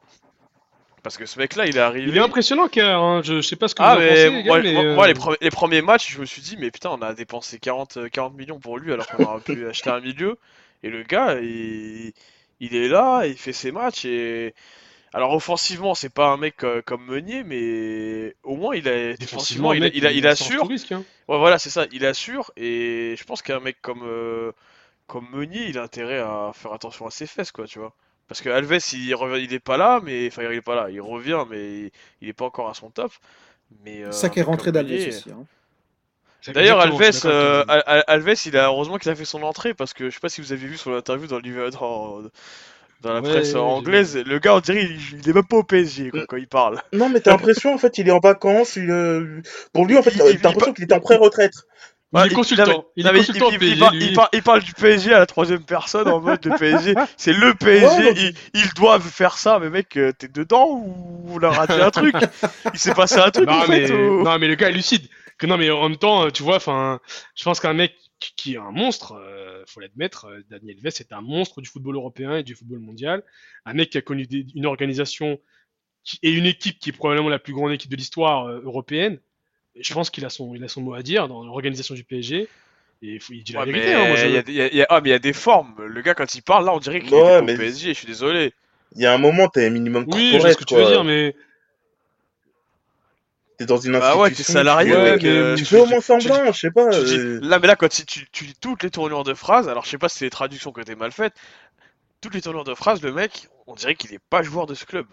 Parce que ce mec-là, il est arrivé. Il est impressionnant, car hein. je, sais pas ce que ah, vous en pensez, moi, mais moi, euh, les, premiers matchs, je me suis dit, mais putain, on a dépensé 40, 40 millions pour lui alors qu'on aurait pu <laughs> acheter un milieu. Et le gars, il, il est là, il fait ses matchs et. Alors offensivement, c'est pas un mec euh, comme Meunier, mais au moins il a défensivement, il, il, il, assure. Hein. Ouais, voilà, c'est ça, il assure. Et je pense qu'un mec comme euh, comme Meunier, il a intérêt à faire attention à ses fesses, quoi, tu vois. Parce que Alves, il, revient, il est pas là, mais enfin, il est pas là. Il revient, mais il est pas encore à son top. Mais euh, ça qui est rentré d'Alves aussi. Hein. D'ailleurs, Alves, euh, Alves, il a heureusement qu'il a fait son entrée parce que je sais pas si vous avez vu sur l'interview dans, dans, dans la presse anglaise, le gars on dirait il, est même pas au PSG quand il parle. Non, mais t'as l'impression en fait il est en vacances. Il, euh, Pour lui en fait, t'as l'impression qu'il était en pré-retraite il est consultant. Il, parle, du PSG à la troisième personne en mode de PSG. <laughs> C'est le PSG. ils, doivent faire ça. Mais mec, euh, t'es dedans ou on a raté un truc? Il s'est passé un truc non, en mais, fait, Non, mais le gars est lucide. Que non, mais en même temps, tu vois, enfin, je pense qu'un mec qui est un monstre, euh, faut l'admettre, euh, Daniel Vess est un monstre du football européen et du football mondial. Un mec qui a connu une organisation et une équipe qui est probablement la plus grande équipe de l'histoire européenne je pense qu'il a son, il a son mot à dire dans l'organisation du PSG. Et il, faut, il dit la vérité. Hein, y a, ah, mais il y a des formes. Le gars, quand il parle, là, on dirait qu'il est au PSG. Je suis désolé. Il y a un moment, t'es un minimum Oui, je sais ce que tu veux dire, mais. T'es dans une institution. Ah ouais, t'es salarié, mec. Euh, tu fais au moins semblant, je sais pas. Euh. Là, mais là, quand tu, tu dis toutes les tournures de phrases, alors je sais pas si c'est les traductions que t'es mal faites, toutes les tournures de phrases, le mec, on dirait qu'il est pas joueur de ce club.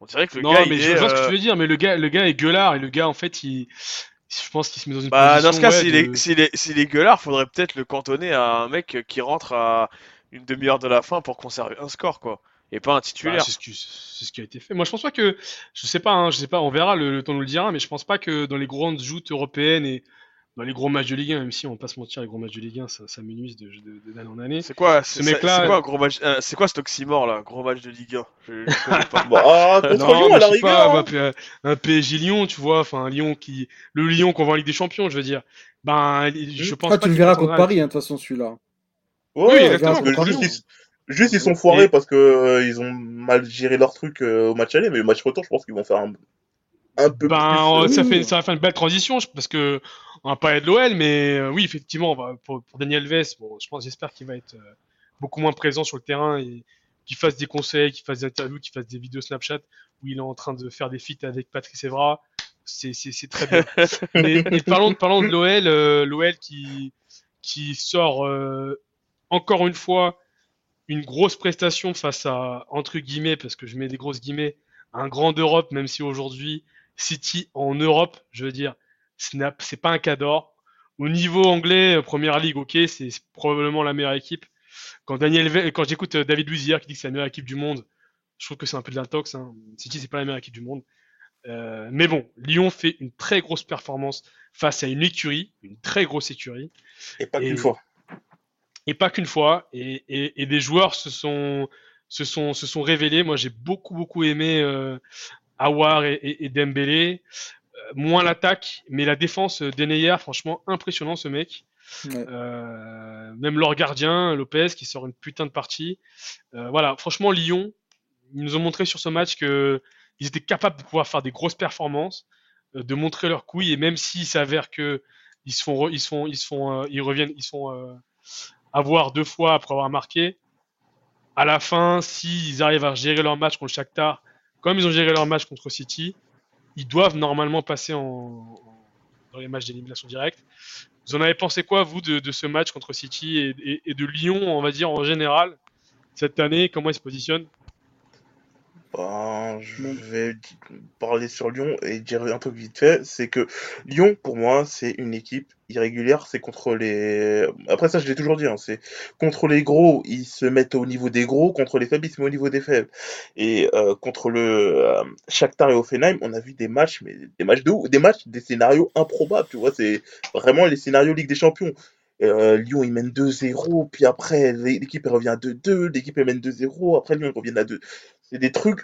On dirait que le non, gars. mais je vois ce que tu euh, veux dire, mais le gars, le gars est gueulard et le gars, en fait, il. Je pense qu'il se met dans une bah, Dans ce cas, s'il est, est, gueulard, faudrait peut-être le cantonner à un mec qui rentre à une demi-heure de la fin pour conserver un score, quoi. Et pas un titulaire. Bah, c'est, ce qui, ce qui a été fait. Moi, je pense pas que. Je sais pas, hein, je sais pas, on verra, le, le temps nous le dira, mais je pense pas que dans les grandes joutes européennes et dans les gros matchs de Ligue 1, même si on va pas se mentir, les gros matchs de Ligue 1, ça, ça m'énuise de, d'année en année. C'est quoi, ce mec-là C'est quoi, gros match euh, C'est quoi cet oxymore là, gros match de Ligue 1 je, je pas. bah, <laughs> ah, contre non, Lyon à la rigueur. Pas, hein. bah, un PSG Lyon, tu vois, enfin un Lyon qui, le Lyon qu'on voit en Ligue des Champions, je veux dire. Ben, je pense ah, tu le verras contre Paris, hein, de toute façon, celui-là. oui, exactement. Juste, juste, ils sont foirés parce que euh, ils ont mal géré leur truc euh, au match aller, mais le match retour, je pense qu'ils vont faire un, un peu ben, plus. Ça fait, ça va faire une belle transition parce que on va pas de l'OL, mais euh, oui, effectivement, pour, Daniel Vess, bon, je pense, j'espère qu'il va être euh, beaucoup moins présent sur le terrain et qu'il fasse des conseils, qu'il fasse des interviews, qu'il fasse des vidéos Snapchat où il est en train de faire des feats avec Patrice Evra. C'est, très bien. <laughs> mais, parlons, parlons de l'OL, euh, l'OL qui, qui sort encore une fois une grosse prestation face à, entre guillemets, parce que je mets des grosses guillemets, un grand d'Europe, même si aujourd'hui, City en Europe, je veux dire, Snap, c'est pas un cador. Au niveau anglais, euh, première ligue, ok, c'est probablement la meilleure équipe. Quand Daniel, quand j'écoute euh, David Luiz qui dit que c'est la meilleure équipe du monde, je trouve que c'est un peu de l'intox. Hein. City, c'est pas la meilleure équipe du monde. Euh, mais bon, Lyon fait une très grosse performance face à une écurie, une très grosse écurie. Et pas qu'une fois. et pas qu'une fois. Et, et, et, des joueurs se sont, se sont, se sont révélés. Moi, j'ai beaucoup, beaucoup aimé euh, Awar et, et, Dembélé. Moins l'attaque, mais la défense d'Eneyer, franchement, impressionnant ce mec. Euh, même leur gardien, Lopez, qui sort une putain de partie. Euh, voilà, franchement, Lyon, ils nous ont montré sur ce match que ils étaient capables de pouvoir faire des grosses performances, euh, de montrer leurs couilles, et même s'il s'avère que ils se font, ils se font, ils se font, ils reviennent, ils sont avoir deux fois après avoir marqué. À la fin, s'ils arrivent à gérer leur match contre Shakhtar, comme ils ont géré leur match contre City, ils doivent normalement passer en, dans les matchs d'élimination directe. Vous en avez pensé quoi, vous, de, ce match contre City et, et, de Lyon, on va dire, en général, cette année? Comment ils se positionnent? Ben, je vais parler sur Lyon et dire un peu vite fait, c'est que Lyon, pour moi, c'est une équipe irrégulière, c'est contre les... Après ça, je l'ai toujours dit, hein, c'est contre les gros, ils se mettent au niveau des gros, contre les faibles, ils se mettent au niveau des faibles. Et euh, contre le euh, Shakhtar et Offenheim, on a vu des matchs, mais des matchs de des matchs, des scénarios improbables, tu vois, c'est vraiment les scénarios Ligue des Champions. Euh, Lyon, il mène 2-0, puis après, l'équipe revient à 2-2, l'équipe mène 2-0, après Lyon revient à 2. C'est des trucs,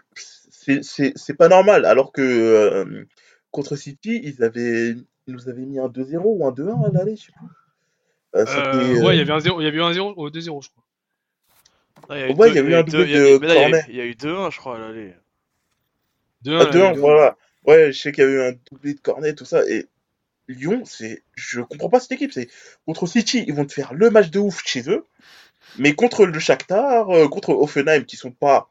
c'est pas normal. Alors que euh, contre City, ils, avaient, ils nous avaient mis un 2-0 ou un 2-1 à l'aller, je sais plus. Euh, ouais, il y avait un 0, il y avait eu un 0 ou 2-0, je crois. Ouais, il y a eu un doublé de cornet. Il y a eu 2-1, je crois, à l'aller. 2-1, ah, voilà. Ouais, je sais qu'il y a eu un doublé de cornet, tout ça. Et Lyon, c'est, je comprends pas cette équipe. C'est contre City, ils vont te faire le match de ouf chez eux, mais contre le Shakhtar, euh, contre Offenheim, qui sont pas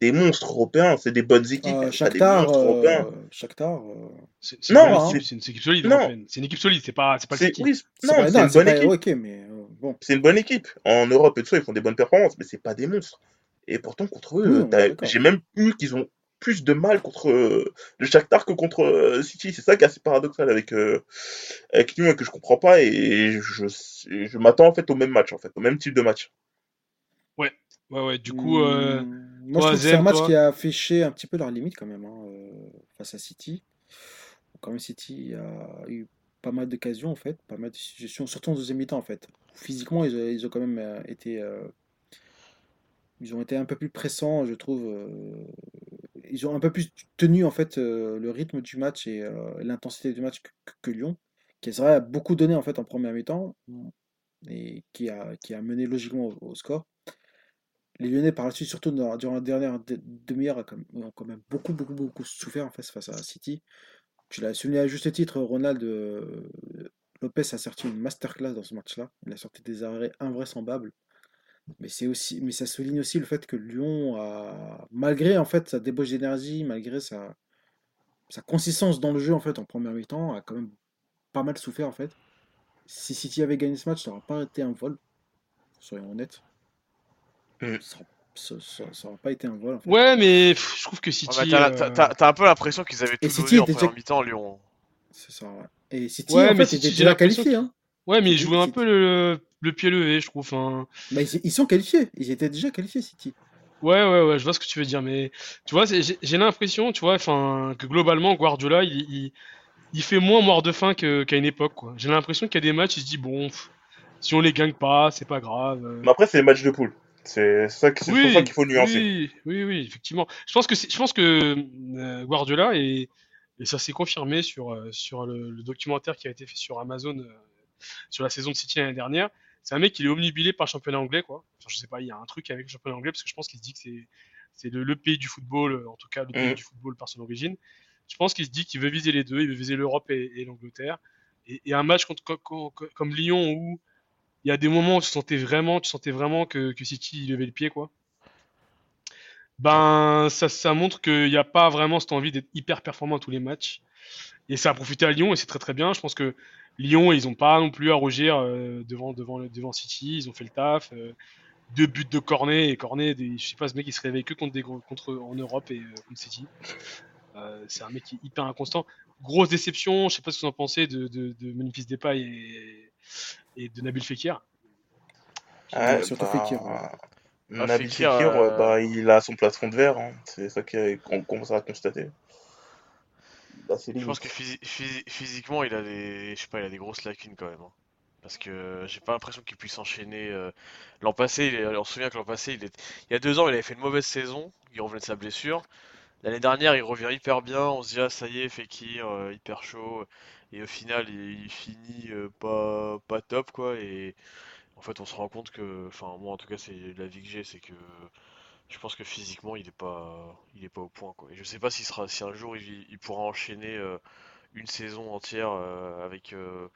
des monstres européens, c'est des bonnes équipes, euh, Shakhtar, des monstres euh. Shakhtar, euh... c'est non, c'est une équipe solide. C'est une équipe solide, c'est pas, c'est pas City. Oui, non, c'est une bonne équipe. Okay, mais euh, bon. C'est une bonne équipe. En Europe et tout ça, ils font des bonnes performances, mais c'est pas des monstres. Et pourtant contre eux, oui, j'ai même vu qu'ils ont plus de mal contre euh, le Shakhtar que contre euh, City. C'est ça qui est assez paradoxal avec, euh, avec Lyon et que je comprends pas. Et je, je m'attends en fait au même match, en fait, au même type de match. Ouais, ouais, ouais. Du coup, euh, mmh, moi je trouve que c'est un match qui a affiché un petit peu leur limite quand même hein, face à City. Quand même, City a eu pas mal d'occasions en fait, pas mal de situations, surtout en deuxième mi-temps en fait. Physiquement, ils, ils ont quand même été ils ont été un peu plus pressants, je trouve. Euh, ils ont un peu plus tenu en fait euh, le rythme du match et euh, l'intensité du match que, Lyon, qui a beaucoup donné en fait en première mi-temps et qui a, qui a mené logiquement au, score. Les Lyonnais par la suite, surtout durant la dernière demi-heure, ont quand même beaucoup, beaucoup, beaucoup souffert en fait face à City. Tu l'as souligné à juste titre, Ronald Lopez a sorti une masterclass dans ce match-là. Il a sorti des arrêts invraisemblables. Mais c'est aussi, mais ça souligne aussi le fait que Lyon a, malgré en fait sa débauche d'énergie, malgré sa, sa consistance dans le jeu en fait en première mi-temps, a quand même pas mal souffert en fait. Si City avait gagné ce match, ça n'aurait pas été un vol, soyons honnêtes. Mm. Ça n'aurait pas été un vol. En fait. Ouais, mais je trouve que City. Euh, t'as un peu l'impression qu'ils avaient tout donné en première mi-temps, Lyon. C'est ça, ouais. Et City, ouais, en fait, était déjà qualifié. Hein. Ouais, mais ils jouaient un peu le, le pied levé, je trouve. Hein. Bah, ils, sont qualifiés. Ils étaient déjà qualifiés, City. Ouais, ouais, ouais, je vois ce que tu veux dire. Mais tu vois, j'ai l'impression, tu vois, enfin, que globalement, Guardiola, il, il, fait moins mort de faim qu'à une époque. J'ai l'impression qu'il y a des matchs, il se dit, bon, si on les gagne pas, c'est pas grave. Mais après, c'est les matchs de poule. C'est ça, pour ça qu'il faut nuancer. Oui, oui, oui, effectivement. Je pense que, je pense que euh, Guardiola, et, et ça s'est confirmé sur, euh, sur le, le, documentaire qui a été fait sur Amazon euh, sur la saison de City l'année dernière, c'est un mec qui est omnibilé par le championnat anglais, quoi. Enfin, je sais pas, il y a un truc avec le championnat anglais parce que je pense qu'il se dit que c'est c'est le, pays du football, en tout cas le pays mm. du football par son origine. Je pense qu'il se dit qu'il veut viser les deux, il veut viser l'Europe et, l'Angleterre. Et, un match contre, comme, Lyon où il y a des moments où tu sentais vraiment, tu sentais vraiment que, que City levait le pied, quoi. Ben, ça, ça montre qu'il n'y a pas vraiment cette envie d'être hyper performant à tous les matchs. Et ça a profité à Lyon et c'est très très bien. Je pense que Lyon, ils n'ont pas non plus à rougir euh, devant, devant, devant City. Ils ont fait le taf. Euh, deux buts de Cornet et Cornet, des, je sais pas, ce mec il se réveille que contre des contre en Europe et euh, contre City. c'est un mec qui est hyper inconstant. Grosse déception, je sais pas ce que vous en pensez de, de, de Memphis Depay et, et de Nabil Fekir. Ah, surtout bah, Fekir. Nabil Fekir, bah, il a son plafond de verre, hein. c'est ça qu'on commence à constater. Bah, je pense que physiquement, il a des, je sais pas, il a des grosses lacunes quand même. Hein. Parce que j'ai pas l'impression qu'il puisse enchaîner. euh, L'an passé, il on se souvient que l'an passé, il, est... il y a deux ans, il avait fait une mauvaise saison. Il revenait de sa blessure. L'année dernière, il revient hyper bien. On se dit, ah, ça y est, Fekir, euh, hyper chaud. Et au final, il, il finit euh, pas, pas top, quoi. Et en fait, on se rend compte que. Enfin, moi, en tout cas, c'est l'avis que j'ai, c'est que. Je pense que physiquement, il est pas, il est pas au point, quoi. Et je sais pas s'il sera, si un jour il, il pourra enchaîner euh, une saison entière euh, avec. euh,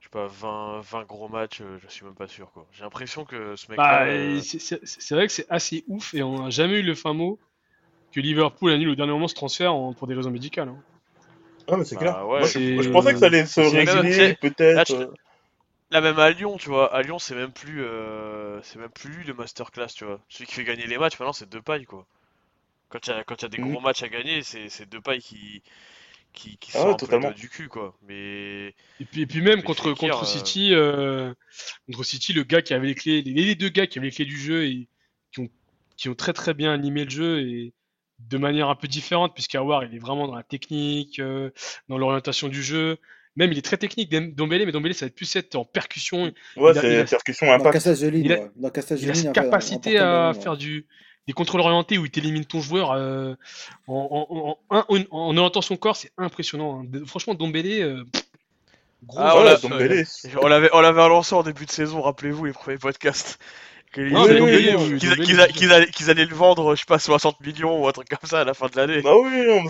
je sais pas, 20, 20 gros matchs, euh, je suis même pas sûr quoi. J'ai l'impression que ce mec-là. Bah, euh, c'est- vrai que c'est assez ouf et on n'a jamais eu le fin mot que Liverpool annule au dernier moment ce transfert en- pour des raisons médicales. hein. Ah, mais c'est Bah, clair. ouais, Moi, c'est- je, je pensais que ça allait se régler, peut-être. Là, même à Lyon, tu vois, à Lyon c'est même plus, euh, c'est même plus lui le masterclass, tu vois. Celui qui fait gagner les matchs maintenant c'est Depay quoi. Quand il y a, quand il y a des Mhm. gros matchs à gagner, c'est c'est Depay qui qui, qui Ah sort ouais, un peu les totalement. du cul quoi. Mais Et puis, et puis même Mais contre, Fekir, contre euh, City, euh, contre City, le gars qui avait les clés, les, les deux gars qui avaient les clés du jeu et qui ont, qui ont très très bien animé le jeu et de manière un peu différente, puisqu'Awar il est vraiment dans la technique, euh, dans l'orientation du jeu. Même il est très technique, Dombele, mais Dombele ça va être plus être en percussion. Ouais, il a- il c'est a- percussion Dans impact. Il a- ouais. Dans Il a cette capacité à faire du, des contrôles orientés où il t'élimine ton joueur euh, en, en, en, en, en orientant son corps, c'est impressionnant. hein. Franchement, Dombele, euh, gros Ah, voilà, Dombele, on l'avait on l'avait relancé en début de saison, rappelez-vous les premiers podcasts. Qu'ils- oui, a- allaient, le vendre, je sais pas, 60 millions ou un truc comme ça à la fin de l'année. Bah oui, non,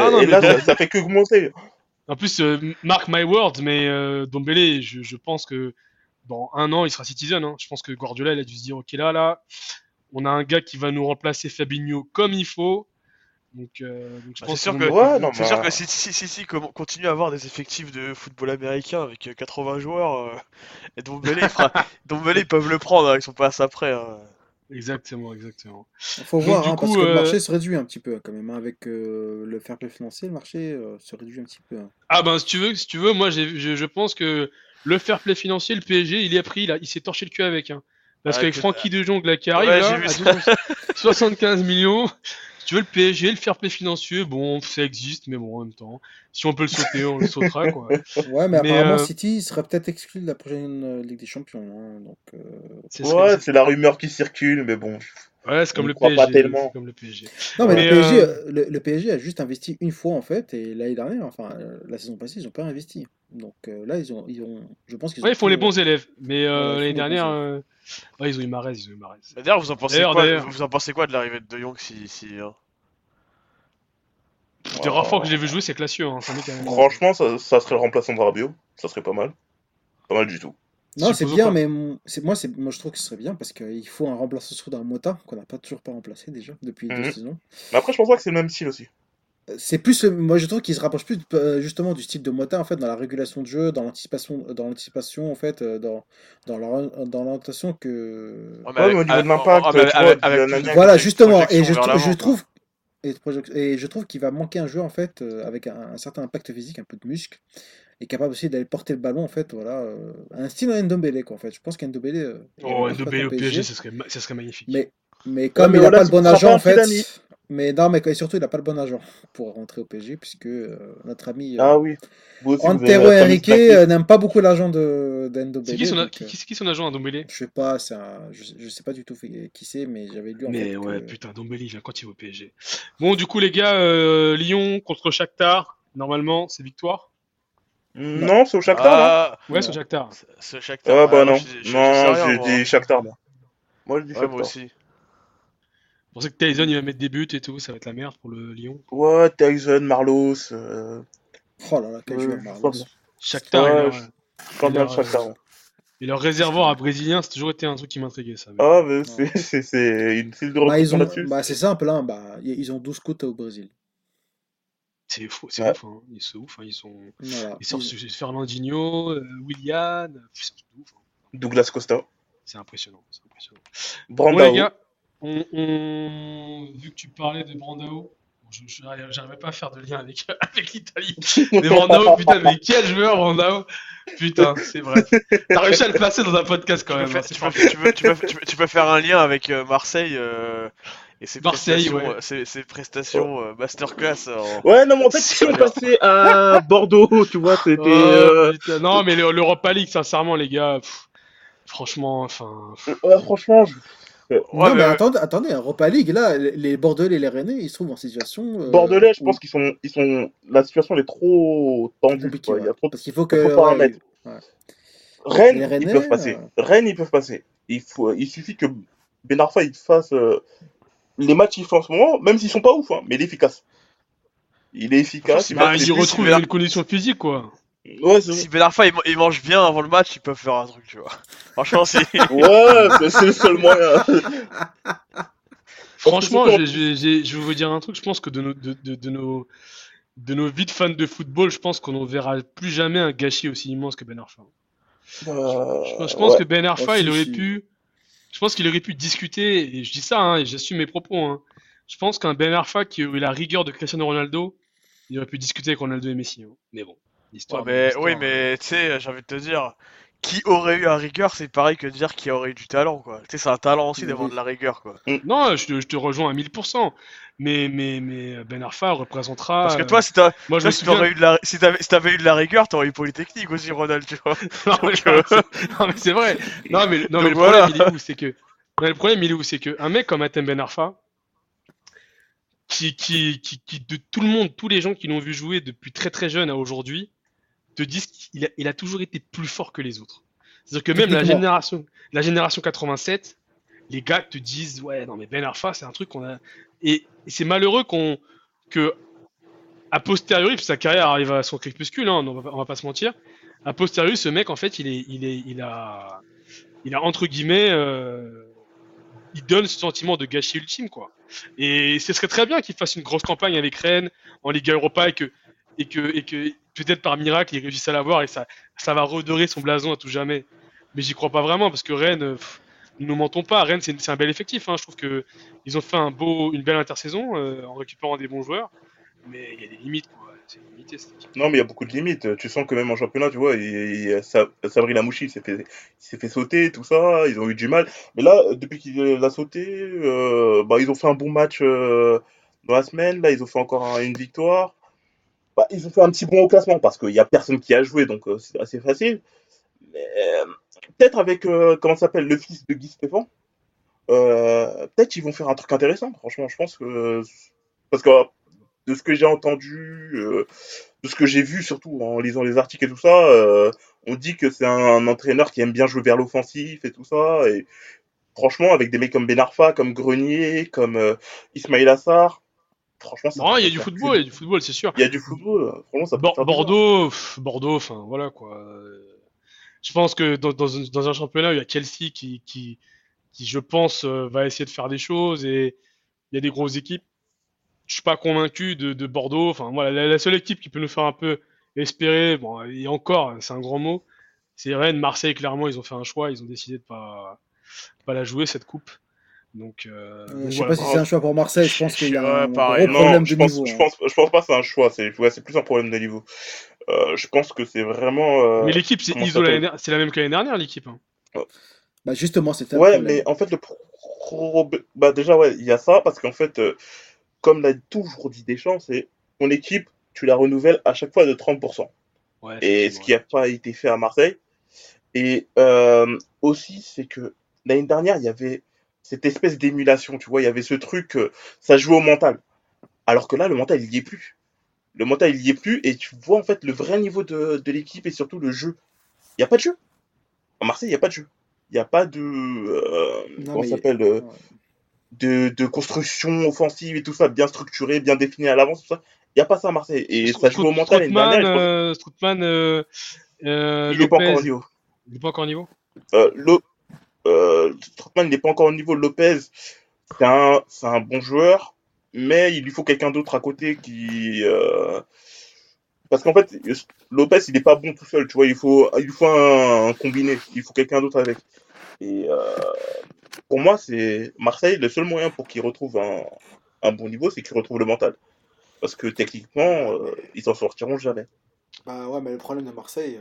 Ah non, et mais là, ça, ça fait que augmenter. En plus, euh, mark my words, mais euh, Dombele, je, je pense que dans un an, il sera citizen. hein. Je pense que Guardiola, il a dû se dire, ok, là, là, on a un gars qui va nous remplacer Fabinho comme il faut. Donc, euh, donc je Bah, pense c'est sûr que- Ouais, bah, sûr que si, si, si, si, continue à avoir des effectifs de football américain avec euh, 80 joueurs, euh, et Dombele, il fera... <laughs> Dombele, ils peuvent le prendre, hein, ils sont pas à ça près. hein. Exactement, exactement. Il faut Donc, voir, hein, parce coup, que le euh, marché se réduit un petit peu quand même. hein, avec euh, le fair play financier, le marché euh, se réduit un petit peu. hein. Ah ben, si tu veux, si tu veux, moi, je, je pense que le fair play financier, le PSG, il est pris, là, il s'est torché le cul avec. Hein. Parce Ah, qu'avec Francky de Jong là, qui arrive, ouais, là, à ça. 12 75 millions. Si tu veux, le PSG, le fair play financier, bon, ça existe, mais bon, en même temps, si on peut le sauter, on le sautera, quoi. <laughs> Ouais, mais, Mais, apparemment, euh, City serait peut-être exclu de la prochaine euh, Ligue des Champions. hein, donc, euh, C'est Ouais, c'est- la rumeur qui circule, mais bon. ouais, c'est comme le PSG. pas tellement. c'est comme le PSG. Non, mais, Mais, le, PSG, euh, le, le PSG a juste investi une fois en fait, et l'année dernière, enfin la saison passée, ils n'ont pas investi. Donc euh, là, ils ont, ils ont, je pense qu'ils ont. Ouais, ils font les bons élèves. Mais euh, l'année dernière, ouais, ils ont eu Marez, ils ont eu Marez. Bah, D'ailleurs, vous en pensez quoi, d'ailleurs. vous en pensez quoi de l'arrivée de De Jong si, si, hein Des rares fois que je l'ai vu jouer, c'est classieux. Hein, Franchement, ça, ça serait le remplaçant de Rabiot. Ça serait pas mal. Pas mal du tout. Non, c'est bien, mais mon- c'est moi, c'est moi je trouve que ce serait bien parce qu'il faut un remplaçant d'un Mota qu'on n'a pas toujours pas remplacé déjà depuis deux Mhm. saisons. Mais après, je pense pas que c'est le même style aussi. Euh, C'est plus, euh, moi je trouve qu'il se rapproche plus euh, justement du style de Mota en fait dans la régulation de jeu, dans l'anticipation, dans l'anticipation en fait, euh, dans dans l'or- dans l'orientation que. Ouais, Ouais, mais au niveau de l'impact, tu vois, avec- Voilà, justement, et je, je trouve et, je trouve qu'il va manquer un joueur en fait euh, avec un, un certain impact physique, un peu de muscle, et capable aussi d'aller porter le ballon en fait, voilà, euh, un style Ndombele quoi en fait. Je pense qu'Ndombele. euh, Oh, Ndombele au au PSG, ça serait, serait magnifique. Mais mais comme mais il n'a voilà, pas le bon agent en fait. Mais non mais surtout il n'a pas le bon agent pour rentrer au PSG puisque euh, notre ami euh, Ah oui. Antero Henrique euh, n'aime pas beaucoup l'agent de d'Ndombele. C'est qui, son, a- donc, qui, euh, qui- qui son agent à Dombele je sais pas, c'est un- je, je sais pas du tout qui c'est, mais j'avais lu en Mais fait ouais, que- putain, Dombele, il vient quand il va au PSG. Bon, du coup, les gars, euh, Lyon contre Shakhtar, normalement, c'est victoire? Non, c'est au Shakhtar, non? Ah, Ouais, c'est au Shakhtar. ce Shakhtar. Ah bah non. je je j'ai dit Shakhtar, moi. Moi, je dis Ouais, Shakhtar. moi aussi. Je pensais que Tyson, il va mettre des buts et tout, ça va être la merde pour le Lyon. Ouais, Tyson, Marlos. Euh... Oh là là, quel Ouais, joueur je Marlos. Shakhtar, Ouais, et, leur, je- bien Shakhtar. euh, ouais. et leur réservoir à brésilien, c'est toujours été un truc qui m'intriguait, ça. mais- Ah, mais c'est- <laughs> c'est c'est une file de Bah, ils recrutement ont, là-dessus. bah, c'est simple, hein, bah, ils ont 12 côtes au Brésil. C'est fou, c'est Ouais. ouf, hein. Ils sont ouf, hein. Ils sont. Voilà. Ils sortent Ils- Fernandinho, euh, Willian, ouf, hein. Douglas Costa. C'est impressionnant, c'est impressionnant. Brandao. Bon les gars, on, on- vu que tu parlais de Brandao, je j'arrivais pas à faire de lien avec, <laughs> avec l'Italie. Mais Brandao, putain, mais quel joueur Brandao Putain, c'est vrai. T'as réussi à le placer dans un podcast quand même. tu, peux, faire un lien avec euh, Marseille euh, et ses Marseille, prestations, ouais. euh, ses, ses prestations masterclass. en- Ouais, non, mais en fait, si on passait à Bordeaux, tu vois, c'était. Oh, euh, Non, mais le- l'Europa League, sincèrement, les gars, pff, franchement, enfin. ouais, franchement, je- Ouais, non, mais, mais- attendez, attendez, Europa League, là, les- Bordelais et les Rennais, ils se trouvent en situation. euh, Bordelais, je où- pense qu'ils sont, ils sont. La situation elle est trop tendue. Il y a trop de Parce qu'il faut que. trop paramètres. ouais. Rennes, Les ils peuvent passer. euh, Rennes, ils peuvent passer. Il, faut, il suffit que Ben Arfa il fasse euh, les matchs qu'il fait en ce moment, même s'ils sont pas ouf, hein, mais il est efficace. Il est efficace. Bah, Bah, il buts, retrouve il- une condition physique, quoi. Ouais, c'est Si Ben Arfa il, il mange bien avant le match, ils peuvent faire un truc, tu vois. <laughs> Franchement, si. ouais, c'est- c'est le seul moyen. <laughs> Franchement, je, je- je- je vais vous dire un truc. Je pense que de nos, de, de- de nos, de nos vies de fans de football, je pense qu'on ne verra plus jamais un gâchis aussi immense que Ben Arfa. Euh, Je, je pense ouais. que Ben Arfa, il aurait pu. Je pense qu'il aurait pu discuter, et je dis ça, hein, et j'assume mes propos. Hein. Je pense qu'un Ben Arfa qui aurait eu la rigueur de Cristiano Ronaldo, il aurait pu discuter avec Ronaldo et Messi. hein. Mais bon, l'histoire. Ouais, mais, l'histoire, oui, mais tu sais, j'ai envie de te dire, qui aurait eu la rigueur, c'est pareil que de dire qui aurait eu du talent, quoi. Tu sais, c'est un talent aussi d'avoir de la rigueur, quoi. Non, je te, je te rejoins à 1000%. Mais, mais, mais Ben Arfa représentera. Parce que euh, toi, si t'as- moi toi, si souviens. eu de la, si t'avais, si t'avais eu de la rigueur, t'aurais eu Polytechnique aussi, Ronald, tu vois. <laughs> Non, mais, Donc, euh, <laughs> non, mais c'est vrai. Non, mais, non, <laughs> mais le voilà. problème, il est où C'est que. le problème, il est où C'est que un mec comme Atem Ben Arfa, qui, qui, qui, qui, de tout le monde, tous les gens qui l'ont vu jouer depuis très très jeune à aujourd'hui, te disent qu'il a, il a toujours été plus fort que les autres. C'est-à-dire que même la génération, la génération 87, les gars te disent ouais non mais Ben Arfa c'est un truc qu'on a et, et c'est malheureux qu'on que a posteriori puis sa carrière arrive à son crépuscule hein, on, va, on va pas se mentir. A posteriori ce mec en fait il est il est il a il a entre guillemets euh, il donne ce sentiment de gâchis ultime quoi. Et ce serait très bien qu'il fasse une grosse campagne avec Rennes en Liga Europa et que et que et que peut-être par miracle il réussisse à l'avoir et ça ça va redorer son blason à tout jamais mais j'y crois pas vraiment parce que Rennes euh, pff, nous mentons pas, Rennes c'est un bel effectif. hein. Je trouve que ils ont fait un beau, une belle intersaison euh, en récupérant des bons joueurs, mais il y a des limites quoi. Limité. Non, mais il y a beaucoup de limites. Tu sens que même en championnat, tu vois, il, il- Sa- Sabri Lamouchi s'est fait, fait sauter, tout ça. Ils ont eu du mal. Mais là, depuis qu'il a sauté, euh, bah, ils ont fait un bon match dans la semaine. Là, ils ont fait encore un- une victoire. Bah, ils ont fait un petit bond au classement parce qu'il n'y a personne qui a joué, donc euh, c'est assez facile. Mais euh, peut-être avec, euh, comment s'appelle, le fils de Guy Stéphane, peut-être ils vont faire un truc intéressant. Franchement, je pense que. Parce que de ce que j'ai entendu, de ce que j'ai vu, surtout en lisant les articles et tout ça, on dit que c'est un, entraîneur qui aime bien jouer vers l'offensif et tout ça. Et franchement, avec des mecs comme Ben Arfa, comme Grenier, comme Ismail Assar, franchement, ça Non, peut il y a du football, il y a du football, c'est sûr. Il y a du football. Franchement, ça peut. Bordeaux, pff, Bordeaux, enfin voilà quoi. Je pense que dans, dans, un- dans un championnat, il y a Chelsea qui, qui, qui je pense, euh, va essayer de faire des choses et il y a des grosses équipes. Je suis pas convaincu de, de Bordeaux. Enfin voilà, la, la seule équipe qui peut nous faire un peu espérer, bon, et encore, c'est un grand mot, c'est Rennes, Marseille. Clairement, ils ont fait un choix, ils ont décidé de pas pas la jouer cette coupe. Donc, euh, Euh, je sais voilà. pas si c'est un choix pour Marseille, je pense qu'il y a Ouais, un pareil. gros Non, problème je de pense, niveau. je hein. pense, je pense pas que c'est un choix. C'est ouais, c'est plus un problème de niveau. Euh, je pense que c'est vraiment. euh, Mais l'équipe, c'est la même que l'année dernière, l'équipe. hein. Bah justement, c'était Ouais, problème. mais en fait, le pro... bah déjà, ouais, il y a ça, parce qu'en fait, euh, comme l'a toujours dit Deschamps, c'est ton équipe, tu la renouvelles à chaque fois de 30%. Ouais, Et ce qui n'a pas été fait à Marseille. Et euh, aussi, c'est que l'année dernière, il y avait cette espèce d'émulation, tu vois, il y avait ce truc, euh, ça jouait au mental. Alors que là, le mental, il y est plus. Le mental, il y est plus, et tu vois en fait le vrai niveau de, de l'équipe et surtout le jeu. Il n'y a pas de jeu. À Marseille, il n'y a pas de jeu. Il n'y a pas de. euh, Non, comment s'appelle euh, de, de construction offensive et tout ça, bien structuré, bien défini à l'avance, tout ça. Il n'y a pas ça à Marseille. Et ça joue au mental pense- euh, Strootman, euh, il n'est pas encore au niveau. il est pas encore au niveau? Euh, euh, Strootman n'est pas encore au niveau de Lopez. C'est un, bon joueur, mais il lui faut quelqu'un d'autre à côté qui. euh, Parce qu'en fait, Lopez, il n'est pas bon tout seul, tu vois. Il faut, il faut un, combiné. Il faut quelqu'un d'autre avec. Et euh, pour moi, c'est Marseille, le seul moyen pour qu'il retrouve un, bon niveau, c'est qu'il retrouve le mental. Parce que techniquement, euh, ils s'en sortiront jamais. Bah ouais, mais le problème de Marseille,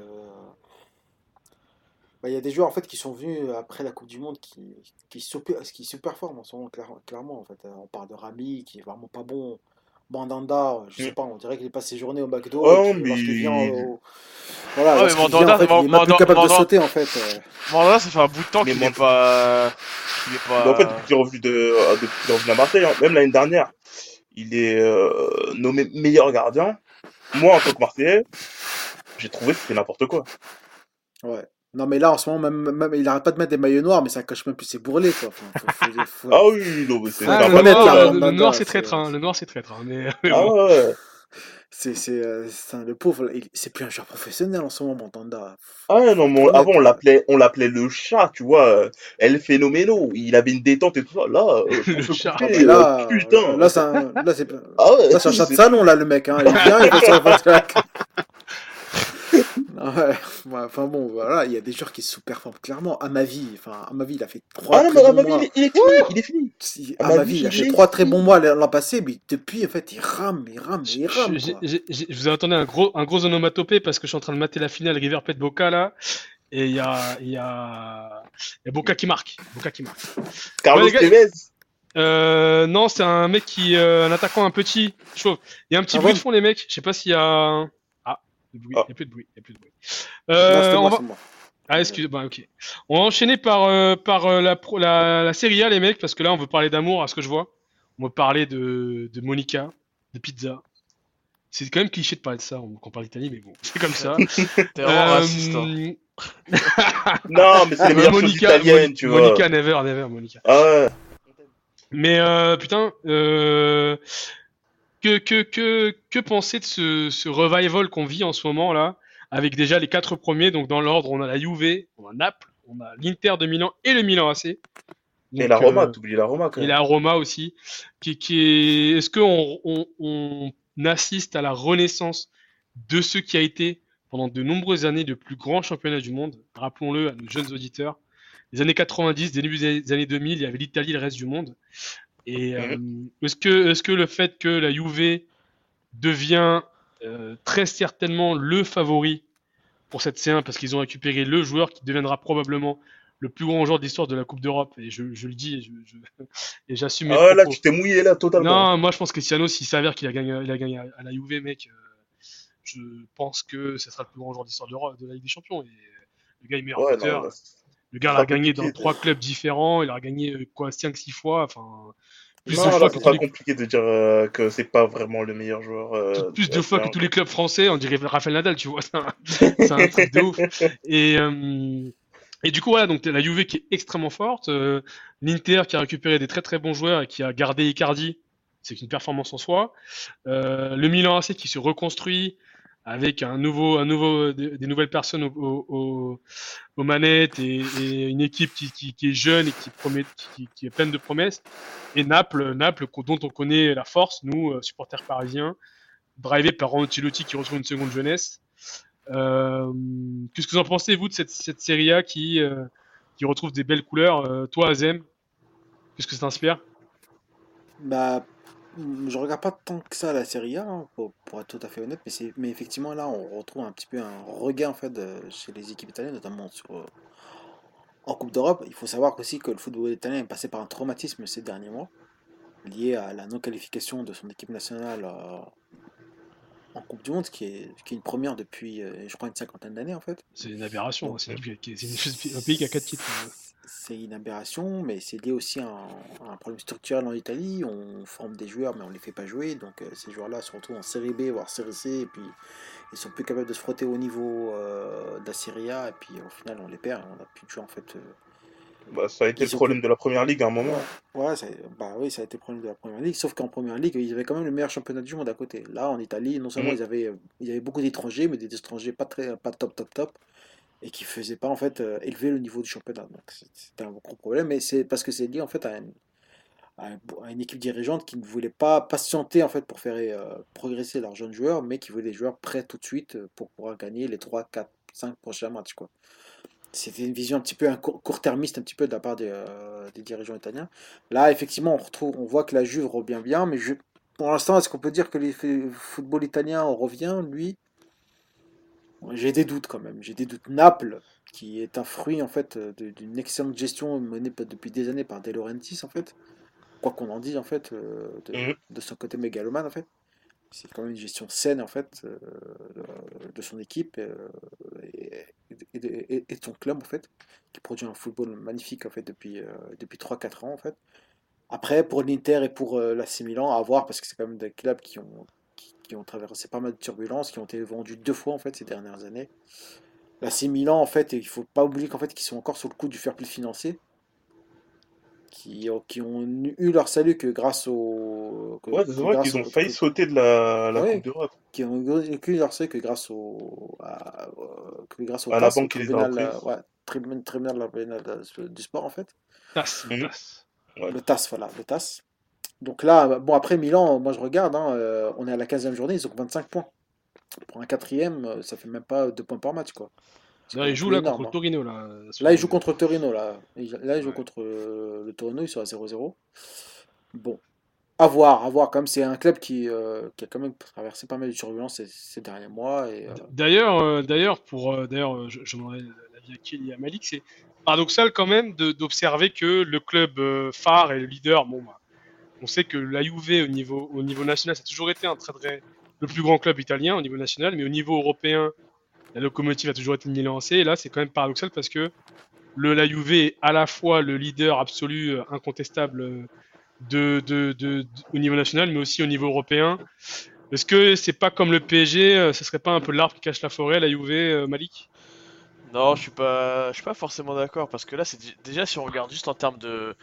Bah, il y a des joueurs en fait qui sont venus après la Coupe du Monde qui, qui, super, qui performent en ce moment, clairement. En fait. On parle de Rami qui est vraiment pas bon. Bandanda, je sais mm. pas, on dirait qu'il est passé journée au McDo. Oh, mais... vient au... Voilà, mais Mandanda, vient, en fait, il est plus capable de sauter en fait. Euh. Mandanda, ça fait un bout de temps qu'il n'est pas. Est pas... en fait, depuis qu'il est revenu, de... Euh, à Marseille, hein, même l'année dernière, il est euh, nommé meilleur gardien. Moi, en tant que Marseillais, j'ai trouvé que c'était n'importe quoi. Ouais. Non, mais là, en ce moment, même, même il arrête pas de mettre des maillots noirs, mais ça cache même plus ses bourrelets, quoi. <laughs> ah oui, non, mais c'est. Ah, le, noir, le, noir, c'est traître, hein. Le noir, c'est traître, hein. Mais, ah ouais. C'est, c'est, euh, le pauvre, c'est plus un joueur professionnel en ce moment, Tanda. Ah non, mais avant on l'appelait, on l'appelait le chat, tu vois, El Phénoméno. Il avait une détente et tout ça. Là, euh, <laughs> le chat. Euh, là, putain. Là, c'est un, là, c'est, ah ouais, là, c'est un chat de salon, là, le mec. Hein. Il vient, il fait son <laughs> <laughs> Ouais, enfin bon, voilà, il y a des joueurs qui sous-performent clairement. À ma vie, enfin, à ma vie, il a fait trois. Ah non, mais à ma vie, il est fini, il est fini. Si, à, ma vie, il a fait trois très bons mois l'an passé, mais depuis, en fait, il rame, il rame, il rame. Je, je vous ai entendu un gros, un gros onomatopée parce que je suis en train de mater la finale River Plate Boca là. Et il y a, il y a, y a Boca qui marque. Boca qui marque. Carlos ouais, Tevez. Euh, non, c'est un mec qui, euh, un attaquant un petit, chauve. Il y a un petit ah bruit de fond, les mecs. Je sais pas s'il y a. Il n'y a plus de bruit. Il y a plus de bruit. Euh, on va... Ah, excusez-moi, ok. On va enchaîner par, euh, par euh, la, la, la, série A, les mecs, parce que là, on veut parler d'amour, à ce que je vois. On veut parler de, de Monica, de pizza. C'est quand même cliché de parler de ça quand on parle d'Italie, mais bon, <laughs> c'est comme ça. <laughs> T'es vraiment raciste. Hein. non, mais c'est les meilleures Monica, choses italiennes, tu vois. Monica, never, never, Monica. Ah ouais. Mais euh, putain, euh, que, que, que, que penser de ce, ce revival qu'on vit en ce moment là avec déjà les quatre premiers donc dans l'ordre on a la Juve, on a Naples, on a l'Inter de Milan et le Milan AC. et la Roma, euh, t'oublies la Roma quand même. Et la Roma aussi, qui, qui est. Est-ce qu'on on, on assiste à la renaissance de ce qui a été pendant de nombreuses années le plus grand championnat du monde? Rappelons-le à nos jeunes auditeurs. Les années 90, début des années 2000, il y avait l'Italie, le reste du monde. Et mhm. euh, est-ce que, est que le fait que la Juve devient euh, très certainement le favori pour cette C1 parce qu'ils ont récupéré le joueur qui deviendra probablement le plus grand joueur d'histoire de la Coupe d'Europe et je, je, le dis et <laughs> j'assume. Ah là tu t'es mouillé là totalement. Non moi je pense que Cristiano s'il s'avère qu'il a gagné, il a gagné à la Juve mec, euh, je pense que ce sera le plus grand joueur d'histoire de, de la Ligue des Champions et le gars est meilleur ouais, le gars l'a gagné dans trois clubs différents, il a gagné euh, quoi 5-6 fois, enfin. Plus non, de fois c'est pas compliqué de dire euh, que c'est pas vraiment le meilleur joueur. Euh, plus de fois que tous les clubs français, on dirait Rafael Nadal, tu vois, <laughs> <laughs> c'est un, truc de ouf. Et, et du coup, voilà, donc la Juve qui est extrêmement forte, l'Inter qui a récupéré des très très bons joueurs et qui a gardé Icardi, c'est une performance en soi. le Milan AC qui se reconstruit, avec un nouveau, un nouveau, des, nouvelles personnes aux manettes et, une équipe qui, est jeune et qui, promet, qui, est pleine de promesses. Et Naples, Naples, dont on connaît la force, nous, euh, supporters parisiens, drivé par Ancelotti qui retrouve une seconde jeunesse. Euh, Qu'est-ce que vous en pensez, vous, de cette, cette série A qui, euh, qui retrouve des belles couleurs euh, Toi, Azem, qu'est-ce que ça t'inspire? Bah, je regarde pas tant que ça la Serie A, hein, pour, être tout à fait honnête, mais, c'est, mais effectivement là on retrouve un petit peu un regain en fait chez les équipes italiennes, notamment sur, euh, en Coupe d'Europe. Il faut savoir aussi que le football italien est passé par un traumatisme ces derniers mois, lié à la non-qualification de son équipe nationale euh, en Coupe du Monde, qui est, qui est une première depuis, euh, je crois, une cinquantaine d'années en fait. C'est une aberration, c'est, un pays qui a quatre titres. C'est une aberration, mais c'est lié aussi à un, problème structurel en Italie. On forme des joueurs, mais on ne les fait pas jouer. Donc euh, ces joueurs-là se retrouvent en série B, voire série C, et puis ils sont plus capables de se frotter au niveau euh, de la Serie A, et puis au final on les perd, on n'a plus de joueurs en fait. Euh, bah, ça a été le problème de la première ligue à un moment. Ouais, bah oui, ça a été le problème de la première ligue. Sauf qu'en première ligue, ils avaient quand même le meilleur championnat du monde à côté. Là, en Italie, non seulement mhm. ils, avaient, ils avaient beaucoup d'étrangers, mais des étrangers pas très, pas top, top, top et qui faisait pas en fait euh, élever le niveau du championnat. Donc c'était un gros problème, mais c'est parce que c'est lié en fait à une, équipe dirigeante qui ne voulait pas patienter en fait pour faire euh, progresser leurs jeunes joueurs, mais qui voulait des joueurs prêts tout de suite euh, pour pouvoir gagner les 3, 4, 5 prochains matchs quoi. C'était une vision un petit peu court-termiste un petit peu de la part des, des, dirigeants italiens. Là, effectivement, on retrouve, on voit que la Juve revient bien, mais je, pour l'instant, est-ce qu'on peut dire que le football italien revient, lui? J'ai des doutes quand même. J'ai des doutes. Naples, qui est un fruit en fait d'une excellente gestion menée depuis des années par De Laurentiis en fait. Quoi qu'on en dise en fait, de, de, son côté mégalomane en fait c'est quand même une gestion saine en fait euh, de son équipe euh, et, et, de son club en fait qui produit un football magnifique en fait depuis, euh, depuis 3-4 ans en fait. Après pour l'Inter et pour l'AC Milan à voir parce que c'est quand même des clubs qui ont, qui, ont traversé pas mal de turbulences, qui ont été vendus deux fois en fait ces dernières années. L'AC Milan en fait, il faut pas oublier qu'en fait qu'ils sont encore sur le coup du fair play financier qui, qui, ont eu leur salut que grâce au. ouais, c'est vrai qu'ils ont failli sauter de la, la Coupe d'Europe. Qui ont eu leur salut que grâce au. À, que grâce au à la banque qui les a ouais, tribunal, tribunal du sport en fait. TAS. Le TAS, le TAS voilà, le TAS. Donc là, bon, après Milan, moi je regarde, hein, euh, on est à la 15e journée, ils ont 25 points. Pour un quatrième, euh, ça fait même pas 2 points par match, quoi. Là, il joue là contre hein. Torino. Là, là il joue contre Torino. Là, là il joue contre euh, le Torino, ils sont à 0-0. Bon, à voir, à voir. Comme c'est un club qui, euh, qui, a quand même traversé pas mal de turbulences ces, derniers mois. Euh, d'ailleurs, d'ailleurs, pour d'ailleurs, je, je demanderai l'avis à Kelly et à Malik, c'est paradoxal quand même d'observer que le club phare et le leader, bon, bah, on sait que la Juve au niveau, au niveau national, ça a toujours été un très, le plus grand club italien au niveau national, mais au niveau européen, la locomotive a toujours été Milan AC. Et là, c'est quand même paradoxal parce que le, la Juve est à la fois le leader absolu, euh, incontestable euh, au niveau national, mais aussi au niveau européen. Est-ce que c'est pas comme le PSG, euh, ce serait pas un peu l'arbre qui cache la forêt, la Juve, Malik? Non, je suis pas, suis pas forcément d'accord parce que là, c'est déjà si on regarde juste en termes de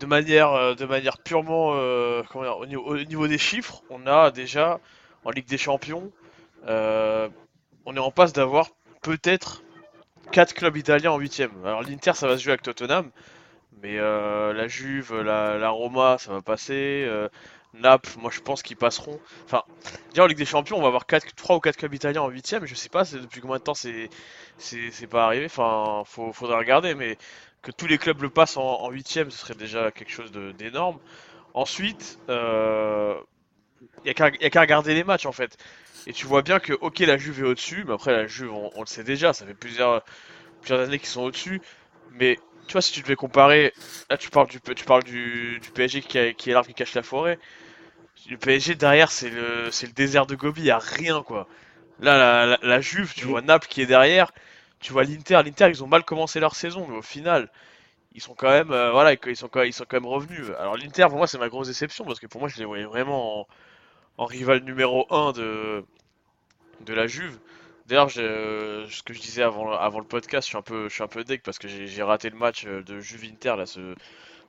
de manière, de manière purement dire, au, niveau, au, niveau, des chiffres, on a déjà en Ligue des Champions euh, on est en passe d'avoir peut-être 4 clubs italiens en 8 Alors l'Inter ça va se jouer avec Tottenham, mais euh, la Juve, la, Roma ça va passer. Euh, Naples, moi je pense qu'ils passeront. Enfin, déjà en Ligue des Champions, on va avoir 4, 3 ou 4 clubs italiens en 8 Je sais pas depuis combien de temps c'est pas arrivé. Enfin, faut, faudrait regarder, mais que tous les clubs le passent en, 8 ce serait déjà quelque chose d'énorme. Ensuite, il euh, n'y a qu'à regarder les matchs en fait. Et tu vois bien que, ok, la Juve est au-dessus, mais après, la Juve, on, le sait déjà, ça fait plusieurs, plusieurs années qu'ils sont au-dessus. Mais tu vois, si tu devais comparer, là, tu parles du, tu parles du, du PSG qui, qui est l'arbre qui cache la forêt. Le PSG derrière, c'est le, le désert de Gobi, il a rien quoi. Là, la, la, Juve, tu vois Naples qui est derrière, tu vois l'Inter. L'Inter, ils ont mal commencé leur saison, mais au final, ils sont quand même, euh, voilà, ils sont quand, ils sont quand même revenus. Alors l'Inter, pour moi, c'est ma grosse déception parce que pour moi, je les voyais vraiment en, en rival numéro 1 de, de la Juve. D'ailleurs, ce que je disais avant, avant le podcast, je suis un peu, je suis un peu deck parce que j'ai raté le match euh, de Juve Inter là, ce,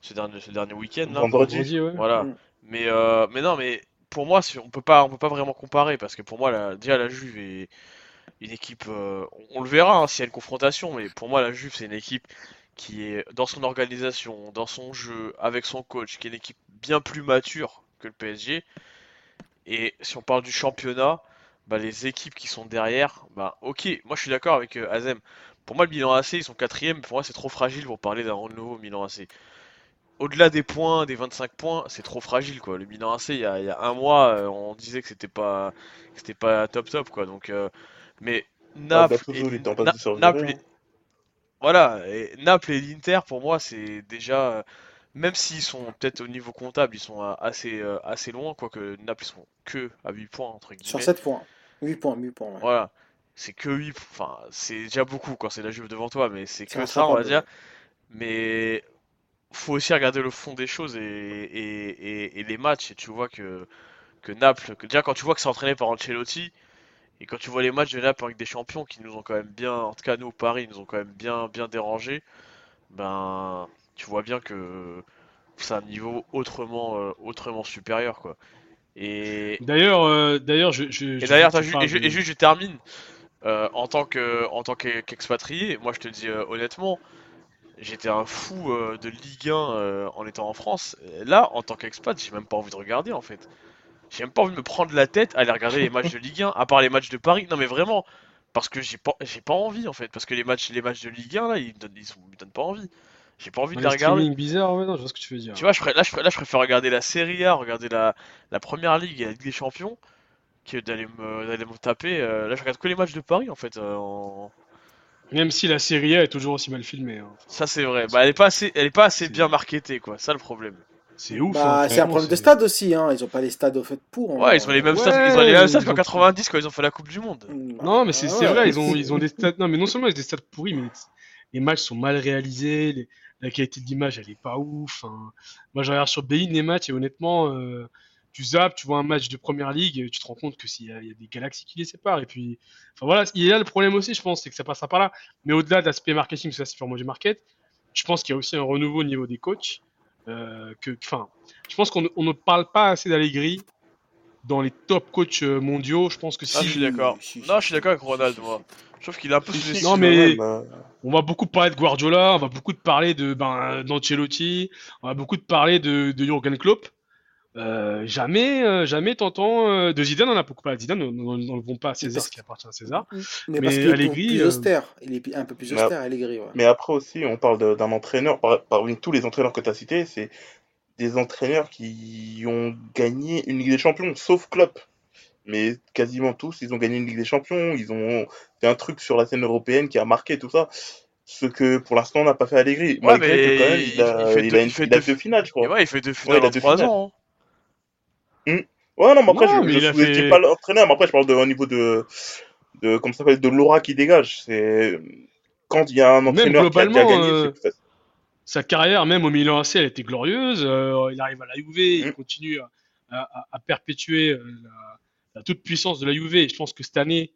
ce dernier, ce dernier week-end. Vendredi, Voilà. Mm. Mais, euh, mais non, mais pour moi, on peut pas, on peut pas vraiment comparer parce que pour moi, la, déjà la Juve est une équipe. Euh, on, le verra hein, s'il y a une confrontation, mais pour moi, la Juve c'est une équipe qui est dans son organisation, dans son jeu, avec son coach, qui est une équipe bien plus mature que le PSG. Et si on parle du championnat, bah, les équipes qui sont derrière, bah ok, moi je suis d'accord avec euh, Azem. Pour moi, le Milan AC, ils sont quatrième. Pour moi, c'est trop fragile pour parler d'un renouveau Milan AC. Au-delà des points, des 25 points, c'est trop fragile quoi. Le Milan AC, il y a, un mois, euh, on disait que c'était pas, pas top top quoi. Donc, mais Naples, Naples, voilà, et Naples et l'Inter, pour moi, c'est déjà même s'ils sont peut-être au niveau comptable, ils sont assez, assez loin, quoique Naples ils sont que à 8 points entre guillemets. Sur 7 points. 8 points, 8 points. Voilà. C'est que 8 Enfin, c'est déjà beaucoup quand c'est la Juve devant toi, mais c'est que ça, on va dire. Mais faut aussi regarder le fond des choses et, et, et, les matchs. Et tu vois que, que Naples, que déjà quand tu vois que c'est entraîné par Ancelotti, et quand tu vois les matchs de Naples avec des champions qui nous ont quand même bien, en tout cas nous Paris, ils nous ont quand même bien, bien dérangé, ben tu vois bien que c'est un niveau autrement, euh, autrement supérieur quoi. Et d'ailleurs, euh, d'ailleurs, je, je, et d'ailleurs, et, juste, je termine euh, en tant que, en tant qu'expatrié. moi, je te dis euh, honnêtement, j'étais un fou de Ligue 1 en étant en France. Là, en tant qu'expat, j'ai même pas envie de regarder en fait. J'ai même pas envie de me prendre la tête à aller regarder les matchs de Ligue 1, à part les matchs de Paris. Non, mais vraiment, parce que j'ai pas, j'ai pas envie en fait, parce que les matchs, les matchs de Ligue 1 là, ils me donnent, ils me donnent pas envie. J'ai pas envie de la regarder. bizarre, ouais, non, je vois ce que tu veux dire. Tu vois, je là, je, là, je préfère regarder la Serie A, regarder la, la Première Ligue et la Ligue des Champions, que d'aller me, d'aller me taper. euh, là, je regarde que les matchs de Paris en fait. euh, en- Même si la série A est toujours aussi mal filmée. hein. Ça, c'est vrai. Bah, elle est pas assez, elle est pas assez bien marketée, quoi. Ça, le problème. C'est ouf. Bah, hein, c'est un problème de stade aussi, hein. Ils ont pas les stades au fait pour. hein. Ouais, ils ont les mêmes Ouais, stats, ils ont les mêmes ils stats qu'en ont- 90 quand ils ont fait la Coupe du Monde. Bah, Non, mais c'est ouais. vrai, ils ont, <laughs> ils ont des stats. Non, mais non seulement ils ont des stats pourris, mais les matchs sont mal réalisés, les- la qualité de l'image elle est pas ouf. hein. Moi, je regarde sur Bein les matchs et honnêtement, euh, tu zappes, tu vois un match de première ligue, tu te rends compte que s'il y, a il y a des galaxies qui les séparent. Et puis, enfin voilà, il y a le problème aussi, je pense, c'est que ça passera par là. Mais au-delà de l'aspect marketing, ça c'est purement du market, je pense qu'il y a aussi un renouveau au niveau des coachs. Euh, que, enfin, je pense qu'on ne- on ne parle pas assez d'Allegri dans les top coachs euh, mondiaux. Je pense que Ah, si je suis d'accord. Non, je suis d'accord avec Ronald, moi. Je trouve qu'il est un peu sous-estimé. Non, mais- euh, On va beaucoup parler de Guardiola, on va beaucoup de parler de ben, d'Ancelotti, on va beaucoup de parler de, de Jurgen Klopp. Euh, jamais, euh, jamais t'entends euh, de Zidane, on a beaucoup parlé de Zidane, n'enlevons pas à César ce qui appartient à César. Mais, Mais est Allegri, plus euh, austère. Il est un peu plus Mais- austère, Allegri. Ouais. Mais après aussi, on parle d'un entraîneur, par- parmi tous les entraîneurs que tu as cités, c'est des entraîneurs qui ont gagné une Ligue des Champions, sauf Klopp. Mais quasiment tous, ils ont gagné une Ligue des Champions, ils ont fait un truc sur la scène européenne qui a marqué tout ça. Ce que pour l'instant n'a pas fait Allegri. Malgré mais que quand même, il- il a, il fait il deux- a une, fait il a deux- deux finales, je crois. Ouais, il fait deux finales il a en deux 3 finales. ans. Hein. Ouais, non, mais après, Non, je, a sous-estime fait- pas l'entraîneur, mais après, je parle de, au niveau de, de, comment ça s'appelle, de l'aura qui dégage. C'est, quand il y a un entraîneur qui a déjà globalement, gagné, euh, c'est. Sa carrière, même au Milan AC, elle était glorieuse. euh, il arrive à la Juve, il Mm. continue à, à- à perpétuer euh, la, la toute puissance de la Juve. Et je pense que cette année,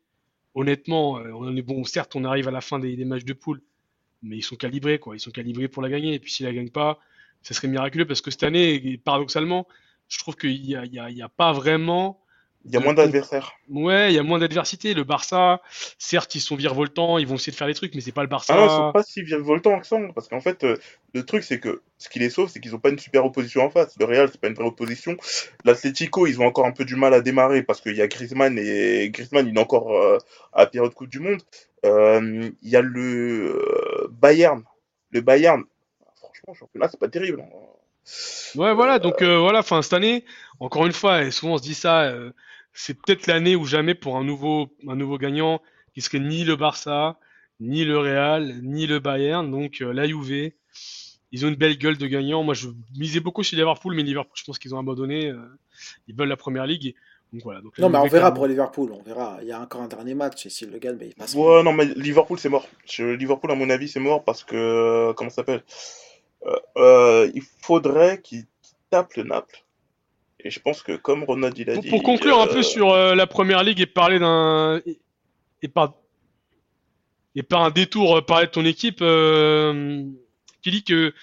honnêtement, euh, on est bon. Certes, on arrive à la fin des, des matchs de poule, mais ils sont calibrés, quoi. Ils sont calibrés pour la gagner. Et puis s'ils la gagnent pas, ça serait miraculeux parce que cette année, paradoxalement, je trouve qu'il y a, y a- il y a pas vraiment Il y a moins d'adversaires. Ouais, il y a moins d'adversité. Le Barça, certes, ils sont virevoltants, ils vont essayer de faire des trucs, mais c'est pas le Barça. Ah non, ils sont pas si virevoltants que ça. Parce qu'en fait, euh, le truc, c'est que ce qui les sauve, c'est qu'ils ont pas une super opposition en face. Le Real, c'est pas une vraie opposition. L'Atlético, ils ont encore un peu du mal à démarrer parce qu'il y a Griezmann et Griezmann, il est encore euh, à la période Coupe du Monde. Euh, Il y a le euh, Bayern. Le Bayern, franchement, championnat, c'est pas terrible. hein. Ouais, voilà. Donc euh, voilà. Enfin, cette année, encore une fois, et souvent on se dit ça, euh, c'est peut-être l'année ou jamais pour un nouveau, un nouveau gagnant qui serait ni le Barça, ni le Real, ni le Bayern. Donc euh, la Juve, ils ont une belle gueule de gagnant. Moi, je misais beaucoup chez Liverpool, mais Liverpool, je pense qu'ils ont abandonné. euh, ils veulent la première ligue. Donc voilà. Donc, Non, mais on verra pour Liverpool. On verra. Il y a encore un dernier match. Et s'il le gagne, ben, il passe. Ouais, non, mais Liverpool, c'est mort. Liverpool, à mon avis, c'est mort parce que, comment ça s'appelle? Euh, euh, Il faudrait qu'ils tapent le Naples. Et je pense que, comme Ronald il a Pour, dit. pour conclure un euh, peu sur la première ligue et parler d'un et, et par et par un détour parler de ton équipe, qui dit que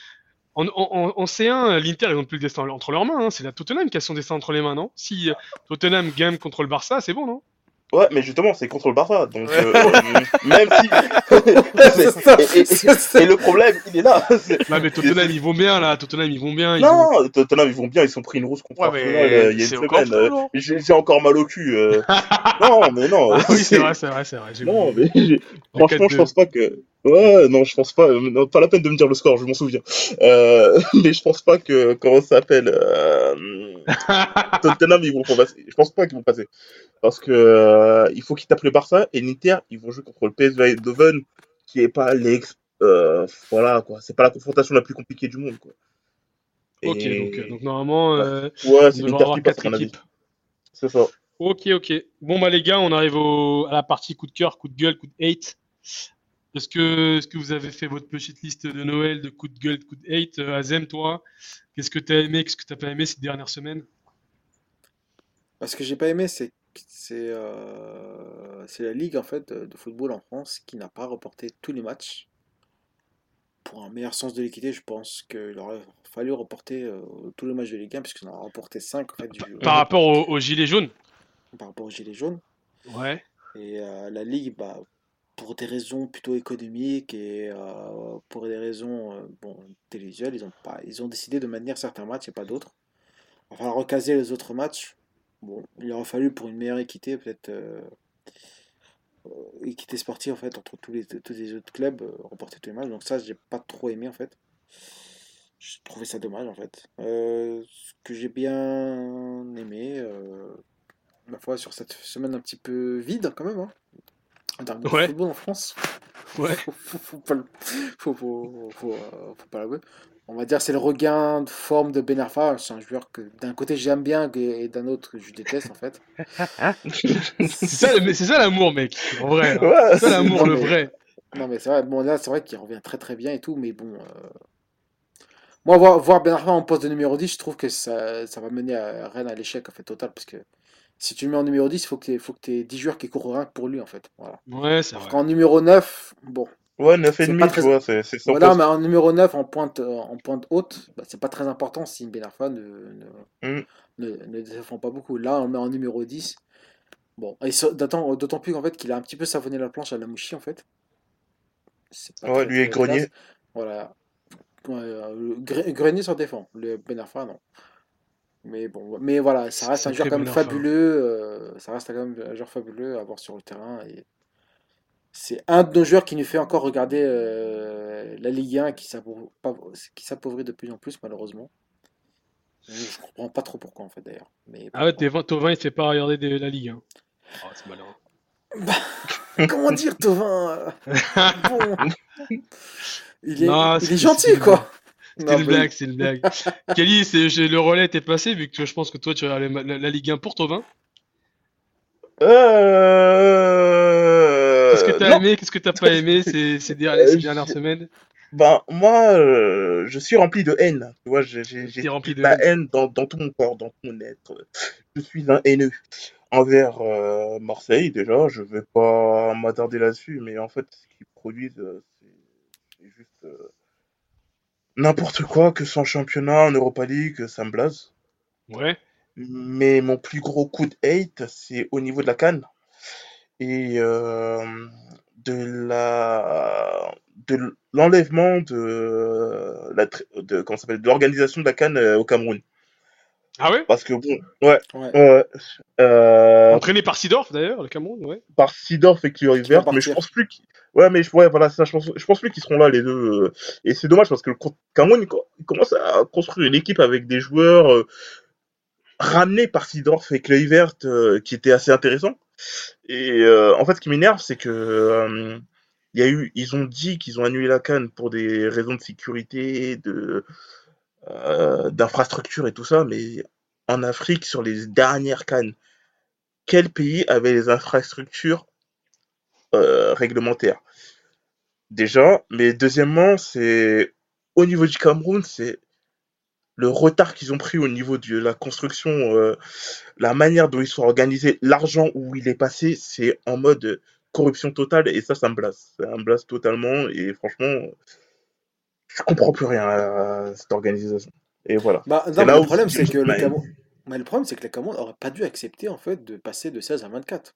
en, en, en C1, l'Inter ils ont plus le destin entre leurs mains. hein. C'est la Tottenham qui a son destin entre les mains, non? Si Tottenham gagne contre le Barça, c'est bon, non? Ouais, mais justement, c'est contre le Barça. Donc, <laughs> euh, même si. <laughs> Et, le problème, il est là. <laughs> Ouais, mais Tottenham ils vont bien là. Tottenham ils vont bien. Ils Non, Tottenham, ils vont bien, ils sont pris une rousse contre Ouais, mais euh, il y a c'est une encore semaine. euh, non J'ai encore mal au cul. euh. non, mais non. Ah oui, c'est vrai, c'est vrai, c'est vrai. Non, mais franchement, 4-2. je pense pas que. Ouais, non, je pense pas. euh, non, pas la peine de me dire le score, je m'en souviens. Euh, mais je pense pas que. Comment ça s'appelle euh, Tottenham, ils vont passer. Je pense pas qu'ils vont passer. Parce que euh, il faut qu'ils tapent le Barça et l'Inter, ils vont jouer contre le PSV Eindhoven, qui est pas l'ex. euh, voilà, quoi. C'est pas la confrontation la plus compliquée du monde, quoi. Ok, donc, euh, donc normalement, euh, Ouais, c'est avoir qui passe, quatre équipes. C'est ça. Ok, ok. Bon, bah les gars, on arrive au, à la partie coup de cœur, coup de gueule, coup de hate. Est-ce que, est-ce que vous avez fait votre petite liste de Noël de coup de gueule, coup de hate? Euh, Azem, toi, qu'est-ce que t'as aimé, qu'est-ce que t'as pas aimé ces dernières semaines? Ce que j'ai pas aimé, c'est c'est euh, c'est la ligue en fait de, de football en France qui n'a pas reporté tous les matchs. Pour un meilleur sens de l'équité, je pense qu'il aurait fallu reporter euh, tous les matchs de Ligue 1 puisqu'on en a reporté 5 en fait du, Par rapport au, au gilet jaune? par rapport aux Gilets jaunes. Ouais. Et euh, la Ligue, bah, pour des raisons plutôt économiques et euh, pour des raisons euh, bon, télévisuelles, ils ont, pas, ils ont décidé de maintenir certains matchs et pas d'autres. Il va falloir recaser les autres matchs. Bon, il aurait fallu pour une meilleure équité, peut-être euh, euh, équité sportive en fait, entre tous les, tous les autres clubs, euh, reporter tous les matchs. Donc ça, j'ai pas trop aimé en fait. J'ai trouvé ça dommage en fait. Euh, ce que j'ai bien aimé, ma foi, sur cette semaine un petit peu vide quand même. Hein. En Ouais. football en France. Ouais. <laughs> faut, faut, faut pas faut, faut, faut, faut pas l'avouer. On va dire c'est le regain de forme de Ben Arfa. C'est un joueur que d'un côté j'aime bien et d'un autre je déteste en fait. <laughs> C'est ça, le- mais c'est ça l'amour, mec. En vrai. hein. Ouais, C'est ça l'amour, le mais- vrai. Non mais c'est vrai, bon là c'est vrai qu'il revient très très bien et tout, mais bon. euh, Moi voir, voir Ben Arfa en poste de numéro 10, je trouve que ça, ça va mener à Rennes à l'échec en fait total parce que si tu le mets en numéro 10, il faut que tu faut que aies 10 joueurs qui courent rien que pour lui en fait. Voilà. Ouais, c'est vrai. qu'en numéro 9, bon, Ouais, 9 et C'est demi, pas tu très- vois, c'est voilà, poste. mais en numéro 9 en pointe, en pointe haute, bah, c'est pas très important si Ben Arfa ne, ne, Mm. ne, ne défend pas beaucoup. Là, on le met en numéro 10. Bon, d'autant d'autant plus qu'en fait qu'il a un petit peu savonné la planche à la mouchi en fait. Pas Ouais, très, lui classe. Grenier. Voilà. Euh, Grenier s'en défend, le Ben Arfa non. Mais bon, mais voilà, ça reste un joueur quand même Arfa. fabuleux. euh, ça reste quand même un joueur fabuleux à voir sur le terrain. Et c'est un de nos joueurs qui nous fait encore regarder euh, la Ligue 1 qui s'appauvrit pas- qui s'appauvrit de plus en plus malheureusement. Je comprends pas trop pourquoi en fait d'ailleurs. Mais Ah ouais, t'es 20 Tovin, il te fait pas regarder de la Ligue. Hein. Oh, c'est malheureux. <laughs> comment dire Tovin euh, bon. Il est, Non, il est gentil quoi. C'était Non, une blague, c'est une blague. <laughs> Kelly, c'est, le relais était passé, vu que je pense que toi, tu regardes la, la- la Ligue 1 pour Tovin. Euh... Qu'est-ce que t'as aimé, qu'est-ce que t'as pas aimé ces, ces dernières, ces Euh, dernières semaines? Ben, moi, euh, je suis rempli de haine. Tu vois, j'ai de la haine. haine dans, dans tout mon corps, dans tout mon être. Je suis un haineux envers euh, Marseille, déjà. Je vais pas m'attarder là-dessus, mais en fait, ce qu'ils produisent, c'est c'est juste euh, n'importe quoi, que son championnat en Europa League, ça me blase. Ouais. Mais mon plus gros coup de hate, c'est au niveau de la canne et euh, de la de l'enlèvement de la de comment s'appelle de l'organisation de la canne au Cameroun. Ah ouais? Parce que bon, ouais, euh, Entraîné par Sidorf d'ailleurs, le Cameroun, ouais. par Sidorf et Qui vont mais je pense plus qu'ils ouais, mais je, ouais, voilà, ça, je pense, je pense plus qu'ils seront là les deux. euh, et c'est dommage parce que le Cameroun il commence à construire une équipe avec des joueurs ramenés par Sidorf et Kluivert euh, qui étaient assez intéressants. Et euh, en fait, ce qui m'énerve, c'est que euh, il y a eu, ils ont dit qu'ils ont annulé la canne pour des raisons de sécurité, de euh, d'infrastructure et tout ça, mais en Afrique, sur les dernières cannes, quel pays avait les infrastructures euh, réglementaires? Déjà, mais deuxièmement, c'est au niveau du Cameroun, c'est le retard qu'ils ont pris au niveau de la construction, euh, la manière dont ils sont organisés, l'argent où il est passé, c'est en mode corruption totale et ça, ça me blase. Ça me blase totalement et franchement, je comprends plus rien à cette organisation. Et voilà. Bah, non, là le problème, c'est que le Cameroun... mais le problème, c'est que le Cameroun aurait pas dû accepter en fait de passer de 16 à 24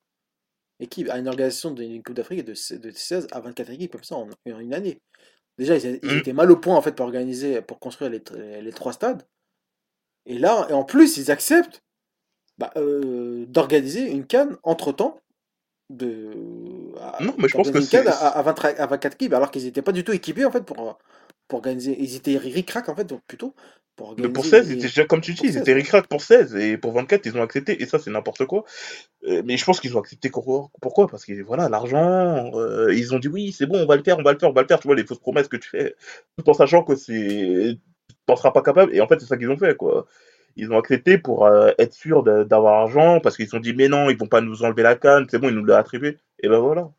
équipes à une organisation d'une Coupe d'Afrique de, de 16 à 24 équipes comme ça en, en une année. Déjà, ils, ils Mm. étaient mal au point en fait pour organiser, pour construire les, tr- les trois stades. Et là, et en plus, ils acceptent bah, euh, d'organiser une canne entre temps. De, à- Non, mais je pense que d'organiser une canne c'est- à, à 20 à 24 équipes, alors qu'ils n'étaient pas du tout équipés en fait pour, pour organiser. Ils étaient ric-rac en fait, donc, plutôt. Pour Mais pour 16, ils une- étaient comme tu dis, pour ils 16, étaient ouais. ric pour 16 et pour 24, ils ont accepté et ça, c'est n'importe quoi. Euh, mais je pense qu'ils ont accepté pour- pourquoi? Parce que voilà, l'argent, euh, ils ont dit oui, c'est bon, on va le faire, on va le faire, on va le faire. Tu vois, les fausses promesses que tu fais, tout en sachant que c'est. Tu t'en seras pas capable et en fait, c'est ça qu'ils ont fait quoi. Ils ont accepté pour euh, être sûr de- d'avoir l'argent parce qu'ils se sont dit mais non, ils vont pas nous enlever la canne, c'est bon, ils nous l'ont attribué. Et ben voilà.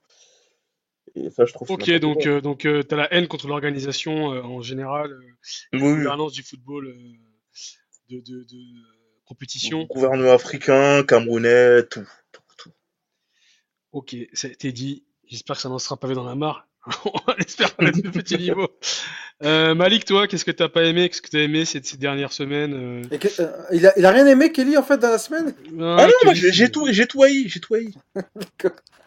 Et ça, je trouve que Ok, donc, euh, donc euh, t'as la haine contre l'organisation euh, en général, euh, Oui, la oui. gouvernance du football euh, de, de, de compétition. Gouvernement africain, camerounais, tout. tout, tout. Ok, c'était dit. J'espère que ça n'en sera pas dans la mare. <laughs> On espère à ce petit niveau. Euh, Malik, toi, qu'est-ce que t'as pas aimé Qu'est-ce que t'as aimé ces, ces dernières semaines euh Et que- euh, il, a, il a rien aimé, Kelly, en fait, dans la semaine? Ah non, moi j'ai tout, j'ai tout haï, j'ai tout haï. <laughs>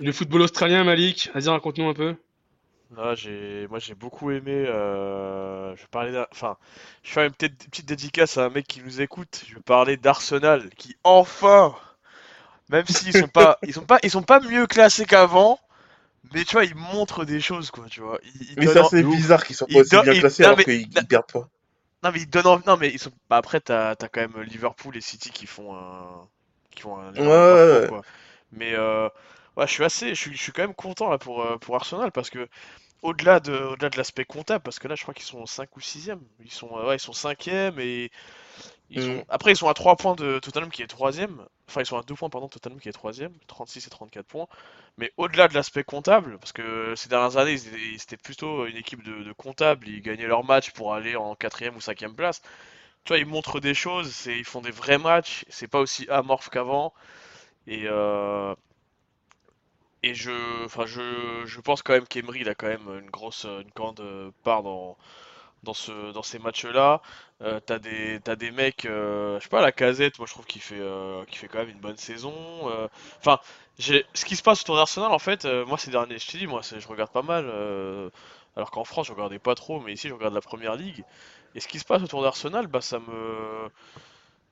Le football australien, Malik, vas-y, raconte-nous un peu. J'ai, moi, j'ai beaucoup aimé. euh, Je vais parler d'un, enfin, je faire une petite, petite dédicace à un mec qui nous écoute. Je vais parler d'Arsenal, qui enfin, même s'ils sont pas, <laughs> ils sont pas, ils sont pas mieux classés qu'avant, mais tu vois, ils montrent des choses, quoi, tu vois. Ils, ils Mais ça en- c'est bizarre qu'ils soient Il pas aussi bien il- classés non, alors mais- qu'ils non. ils perdent pas. Non, mais ils donnent envie. Non, mais ils sont. Bah, après, t'as, t'as quand même Liverpool et City qui font un, qui ont un, Ouais, ouais, ouais. quoi. Mais euh, ouais, je suis assez, je suis, je suis quand même content là pour, euh, pour Arsenal parce que au-delà de, au-delà de l'aspect comptable, parce que là je crois qu'ils sont 5 ou 6ème, ils sont, euh, ouais, ils sont 5ème et ils Mm. après ils sont à 3 points de Tottenham qui est 3ème, enfin ils sont à 2 points pardon de Tottenham qui est 3ème, 36 et 34 points, mais au-delà de l'aspect comptable, parce que ces dernières années ils étaient- c'était plutôt une équipe de, de comptables, ils gagnaient leur match pour aller en 4ème ou 5ème place, tu vois, ils montrent des choses, c'est, ils font des vrais matchs, c'est pas aussi amorphe qu'avant. Et, euh, et je, je, je pense quand même qu'Emery, a quand même une grosse, une grande part dans, dans ce, dans ces matchs-là. Euh, t'as des, t'as des mecs, euh, je sais pas, la casette, moi je trouve qu'il fait, euh, qu'il fait quand même une bonne saison. Enfin, j'ai, ce qui se passe autour d'Arsenal, en fait, moi ces derniers, je t'ai dit, moi je regarde pas mal. alors qu'en France, je regardais pas trop, mais ici je regarde la première ligue. Et ce qui se passe autour d'Arsenal, bah ça me,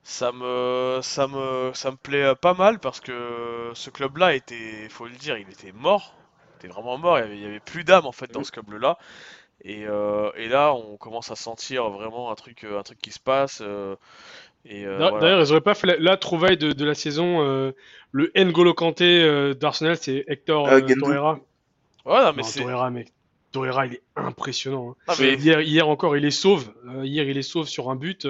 ça me, ça me, ça me plaît pas mal parce que ce club-là était, faut le dire, il était mort. Il était vraiment mort. Il y avait, il y avait plus d'âme en fait dans ce club-là. Et, euh, et là, on commence à sentir vraiment un truc, un truc qui se passe. euh, et euh, voilà. D'ailleurs, ils auraient pas fait la, la trouvaille de, de la saison. euh, le N'Golo Kanté euh, d'Arsenal, c'est Hector Euh, euh, Guendouzi. Torreira. Ouais, non, mais Non, c'est. Torreira, mec. Torreira, il est impressionnant. hein. Non, mais- Hier, hier encore, il est sauve. Euh, hier, il est sauve sur un but.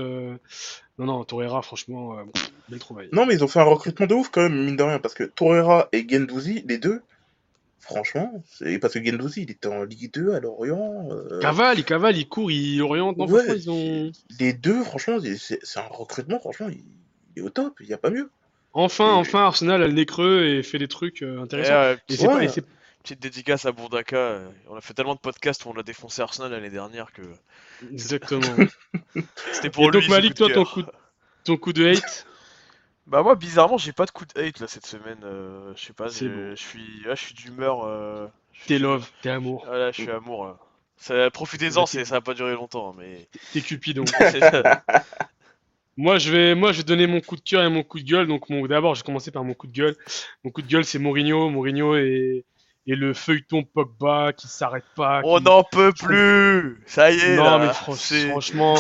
Non, non, Torreira, franchement, euh, belle trouvaille. Non, mais ils ont fait un recrutement de ouf quand même, mine de rien, parce que Torreira et Gendouzi, les deux, franchement, c'est parce que Gendouzi, il était en Ligue 2 à Lorient. euh, Cavale, il cavale, il court, il oriente. Non, ouais, ils ont. Les deux, franchement, c'est un recrutement, franchement, il, il est au top, il n'y a pas mieux. Enfin, Et- enfin, Arsenal a le nez creux et fait des trucs euh, Et, intéressants. euh, Et c'est Ouais. pas, petite dédicace à Bourdaka. euh, On a fait tellement de podcasts où on a défoncé Arsenal l'année dernière que exactement. <laughs> c'était Et pour lui. donc, Malik, toi, ton coup, de- ton coup de hate, <laughs> Bah moi bizarrement j'ai pas de coup de hate là cette semaine, euh, je sais pas, je, suis, là, je suis d'humeur, euh, t'es love, t'es amour, Voilà, je suis amour là. Ça- Profitez-en, ça va pas durer longtemps, hein, mais <laughs> t'es cupidon. c'est ça. Moi, je vais, moi, je vais donner mon coup de cœur et mon coup de gueule. Donc, mon, d'abord, je vais commencer par mon coup de gueule. Mon coup de gueule, c'est Mourinho. Mourinho et, et le feuilleton Pogba qui s'arrête pas. On n'en peut plus, ça y est Non, là, mais fran- franchement,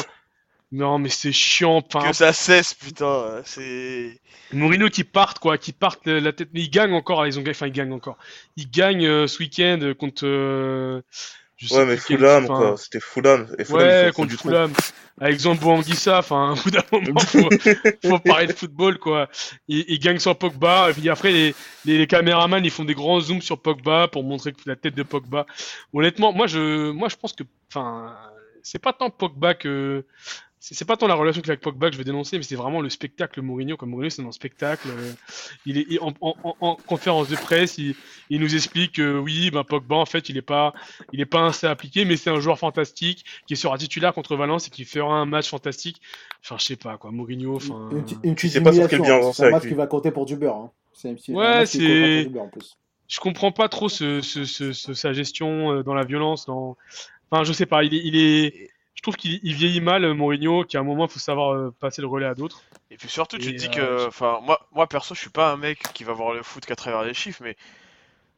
non, mais c'est chiant. Que ça cesse putain, c'est. Mourinho qui parte, quoi, qui parte la tête. Mais ils gagnent encore. Ils ont, gagné- enfin, ils gagnent encore. Ils gagnent euh, ce week-end contre. euh, je sais Ouais, mais Fulham, quoi, c'était Fulham. Et Fulham, ils Ouais, contre. Fulham, avec Zambo Anguissa, enfin, au bout d'un moment, <laughs> faut, faut parler de football, quoi. Il, il gagne sur Pogba, et puis après, les, les, les caméramans, ils font des grands zooms sur Pogba pour montrer que la tête de Pogba. Honnêtement, moi, je, moi, je pense que, enfin, c'est pas tant Pogba que, c'est c'est pas tant la relation avec Pogba que je vais dénoncer, mais c'est vraiment le spectacle Mourinho. Comme Mourinho, c'est un spectacle. euh, Il est il- en, en, en- en conférence de presse, il, il nous explique que oui, ben Pogba, en fait, il est pas, il est pas assez appliqué, mais c'est un joueur fantastique qui sera titulaire contre Valence et qui fera un match fantastique. Enfin, je sais pas quoi, Mourinho. Enfin, Une, une petite sais pas sur quel humiliation, bien C'est un match lui. qui va compter pour du beurre. hein. C'est un petit un Ouais, c'est- je comprends pas trop ce, ce, ce, ce- sa gestion euh, dans la violence. Dans... Enfin, je sais pas. Il est, il est... Je trouve qu'il il vieillit mal, euh, Mourinho, qu'à un moment, il faut savoir euh, passer le relais à d'autres. Et puis surtout, tu te dis euh, que, enfin, moi, moi perso, je suis pas un mec qui va voir le foot qu'à travers les chiffres, mais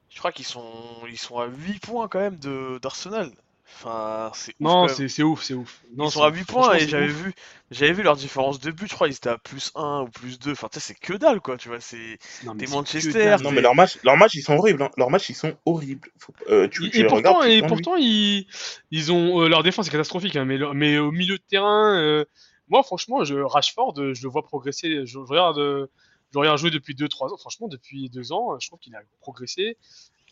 je crois qu'ils sont, ils sont à 8 points quand même de d'Arsenal. Enfin, c'est Non, c'est c'est ouf, c'est ouf. Non, Ils sont à ouf. 8 points Franchement, et j'avais vu, j'avais vu leur différence de but, je crois, ils étaient à plus 1 ou plus 2. Enfin, tu sais, c'est que dalle quoi, tu vois, c'est des Manchester. Non, mais leurs matchs, leurs matchs, ils sont horribles. Hein. Leurs matchs, ils sont horribles. Faut- euh, tu, Et, tu et les pourtant, regardes, et pourtant ils, ils ont euh, leur défense est catastrophique, hein, mais, leur- mais au milieu de terrain, euh, moi franchement, je, Rashford, je le vois progresser. Je, je regarde, euh, je regarde jouer depuis 2-3 ans. Franchement, depuis 2 ans, je trouve qu'il a progressé.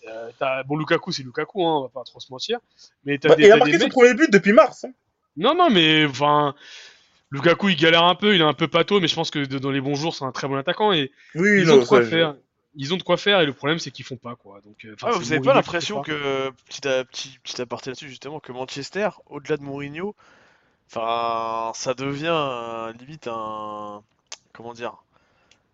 Euh, bon, Lukaku, c'est Lukaku, hein, on va pas trop se mentir. Mais Bah, des, il a marqué son mecs. premier but depuis mars. hein. Non, non, mais enfin, Lukaku, il galère un peu, il est un peu pâteau, mais je pense que de- dans les bons jours, c'est un très bon attaquant et Oui, ils non, ont de quoi ça, je- faire. Ils ont de quoi faire et le problème, c'est qu'ils font pas quoi. Donc, euh, Ah, vous avez Mourinho pas l'impression que, petit, à- petit, petit aparté là-dessus, justement, que Manchester, au-delà de Mourinho, enfin, ça devient euh, limite un. Comment dire?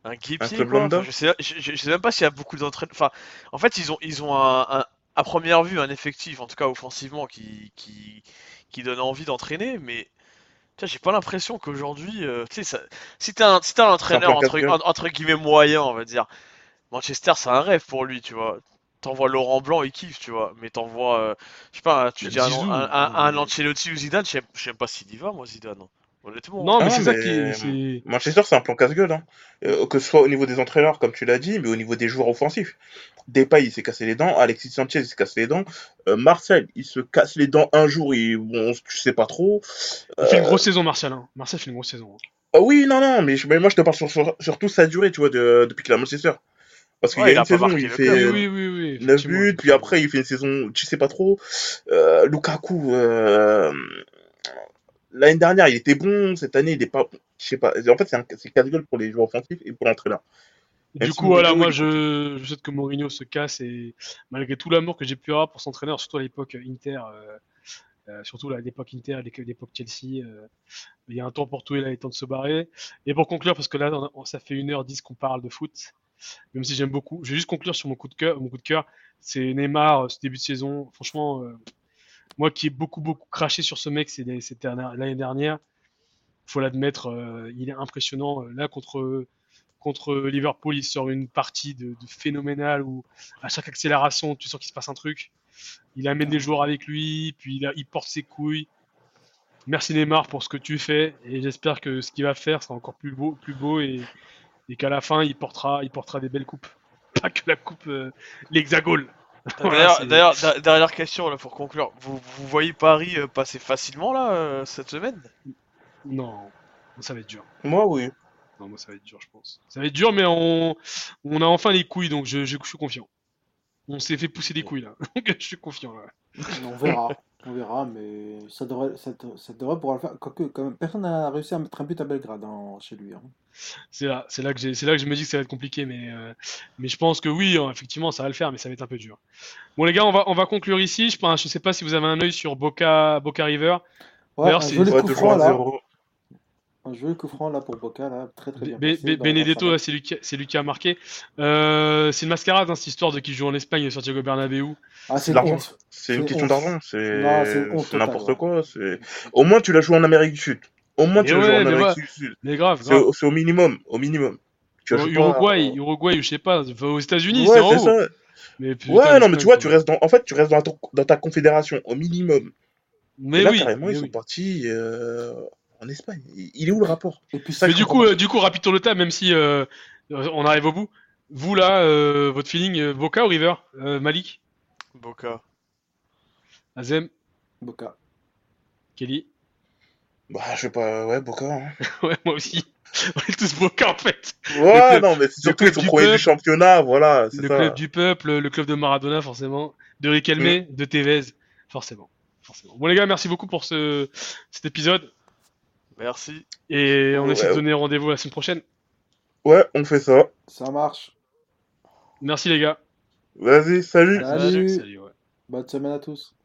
Un quoi. Enfin, je sais, je, je- je sais même pas s'il y a beaucoup d'entraîneurs. Enfin, en fait, ils ont, ils ont un, un- à première vue un effectif, en tout cas offensivement, qui, qui, qui donne envie d'entraîner, mais. Tu vois, j'ai pas l'impression qu'aujourd'hui, euh, tu sais, si t'es un, si t'es un entraîneur entre, guillemets moyen, on va dire, Manchester, c'est un rêve pour lui, tu vois. T'envoies Laurent Blanc, il kiffe, tu vois. Mais t'envoies, euh, je sais pas, tu dis un, Zizou, un, un- un mais- Ancelotti ou Zidane, je sais pas s'il y va, moi, Zidane. Honnêtement. Non, mais Ah, c'est ça mais- qui Manchester, c'est un plan casse-gueule. Hein. Euh, que ce soit au niveau des entraîneurs, comme tu l'as dit, mais au niveau des joueurs offensifs. Depay, il s'est cassé les dents. Alexis Sanchez, il s'est cassé les dents. Euh, Marcel, il se casse les dents un jour, et bon, tu sais pas trop. Il fait une Euh, grosse saison, Martial. Hein. Martial fait une grosse saison. hein. ah oui, non, non, mais, je- mais moi, je te parle sur, sur, surtout sa durée, tu vois, de- depuis qu'il a Manchester. Parce qu'il Ouais, y a une saison, marqué il fait club. Oui, euh, oui, oui. oui 9 effectivement, buts, puis après, il fait une saison, tu sais pas trop. Euh, Lukaku, euh, l'année dernière, il était bon. Cette année, il est pas. Je sais pas. En fait, c'est casse-gueule pour les joueurs offensifs et pour l'entraîneur. Du coup, voilà, moi, je, je souhaite que Mourinho se casse et malgré tout l'amour que j'ai pu avoir pour son entraîneur, surtout à l'époque Inter, euh, euh, surtout à l'époque Inter, à l'époque Chelsea, euh, il y a un temps pour tout et là, il est temps de se barrer. Et pour conclure, parce que là, on ça fait 1h10 qu'on parle de foot, même si j'aime beaucoup, je vais juste conclure sur mon coup de cœur. Mon coup de cœur, c'est Neymar, ce début de saison. Franchement, moi qui ai beaucoup, beaucoup craché sur ce mec l'année dernière, faut l'admettre, euh, il est impressionnant. Là, contre contre Liverpool, il sort une partie de, de phénoménale où à chaque accélération, tu sens qu'il se passe un truc. Il amène des joueurs avec lui, puis il, il porte ses couilles. Merci Neymar pour ce que tu fais et j'espère que ce qu'il va faire sera encore plus beau, plus beau et, et qu'à la fin il portera, il portera des belles coupes. <laughs> Pas que la coupe, euh, l'hexagone. <laughs> D'ailleurs, dernière question là pour conclure. Vous, vous voyez Paris euh, passer facilement là euh, cette semaine? Non, ça va être dur. Moi, oui. Non, moi ça va être dur, je pense. Ça va être dur, mais on, on a enfin les couilles, donc je, je, je suis confiant. On s'est fait pousser des couilles là, <laughs> donc je suis confiant là. On verra, on verra, mais ça devrait, ça, ça devrait pouvoir le faire. Quoique, quand même, personne n'a réussi à mettre un but à Belgrade hein, chez lui. hein. C'est là, c'est là que j'ai, c'est là que je me dis que ça va être compliqué, mais euh, mais je pense que oui, hein, effectivement, ça va le faire, mais ça va être un peu dur. Bon les gars, on va on va conclure ici. Je pense, je sais pas si vous avez un œil sur Boca Boca River. Ouais, D'ailleurs, un c'est- joli Ouais, coup franc là. 0. Un joli coup franc là pour Boca là, très très bien. Be- passé Be- dans la Benedetto, c'est lui qui, c'est lui qui a marqué. Euh, c'est une mascarade, hein, cette histoire de qui joue en Espagne, Santiago Bernabéu. Ah, c'est l'argent. C'est une question d'argent. C'est n'importe quoi. Au moins, tu l'as joué en Amérique du Sud. Au moins, tu l'as joué ouais, en mais Amérique ouais. du Sud. Mais grave, C'est grave. au, c'est au minimum. Au minimum. Tu joué pas- Uruguay, Uruguay, ou je sais pas, enfin, aux États-Unis, Ouais, c'est en haut. ça. Mais putain, Ouais, non, mais tu vois, tu restes dans, en fait, tu restes dans, ta confédération, au minimum. Mais Et là, oui, carrément, mais ils sont partis euh, en Espagne. Il est où le rapport? Et puis Ça, Mais du coup, euh, du coup, rapide tour de table, même si euh, on arrive au bout. Vous là, euh, votre feeling, euh, Boca ou River? Euh, Malik, Boca. Azem, Boca. Kelly? Bah, je sais pas, ouais, Boca. hein. <laughs> Ouais, moi aussi. <laughs> On est tous Boca en fait. Ouais, club- non, mais c'est surtout, ils sont du premiers du peuple. championnat, voilà, Le ça. club du peuple, le club de Maradona forcément, de Riquelme, de Tevez, forcément. forcément. Bon les gars, merci beaucoup pour ce cet épisode Merci. et on Ouais, essaie de donner rendez-vous la semaine prochaine. Ouais, on fait ça. Ça marche. Merci les gars. Vas-y, salut. Salut. Salut ouais. Bonne semaine à tous.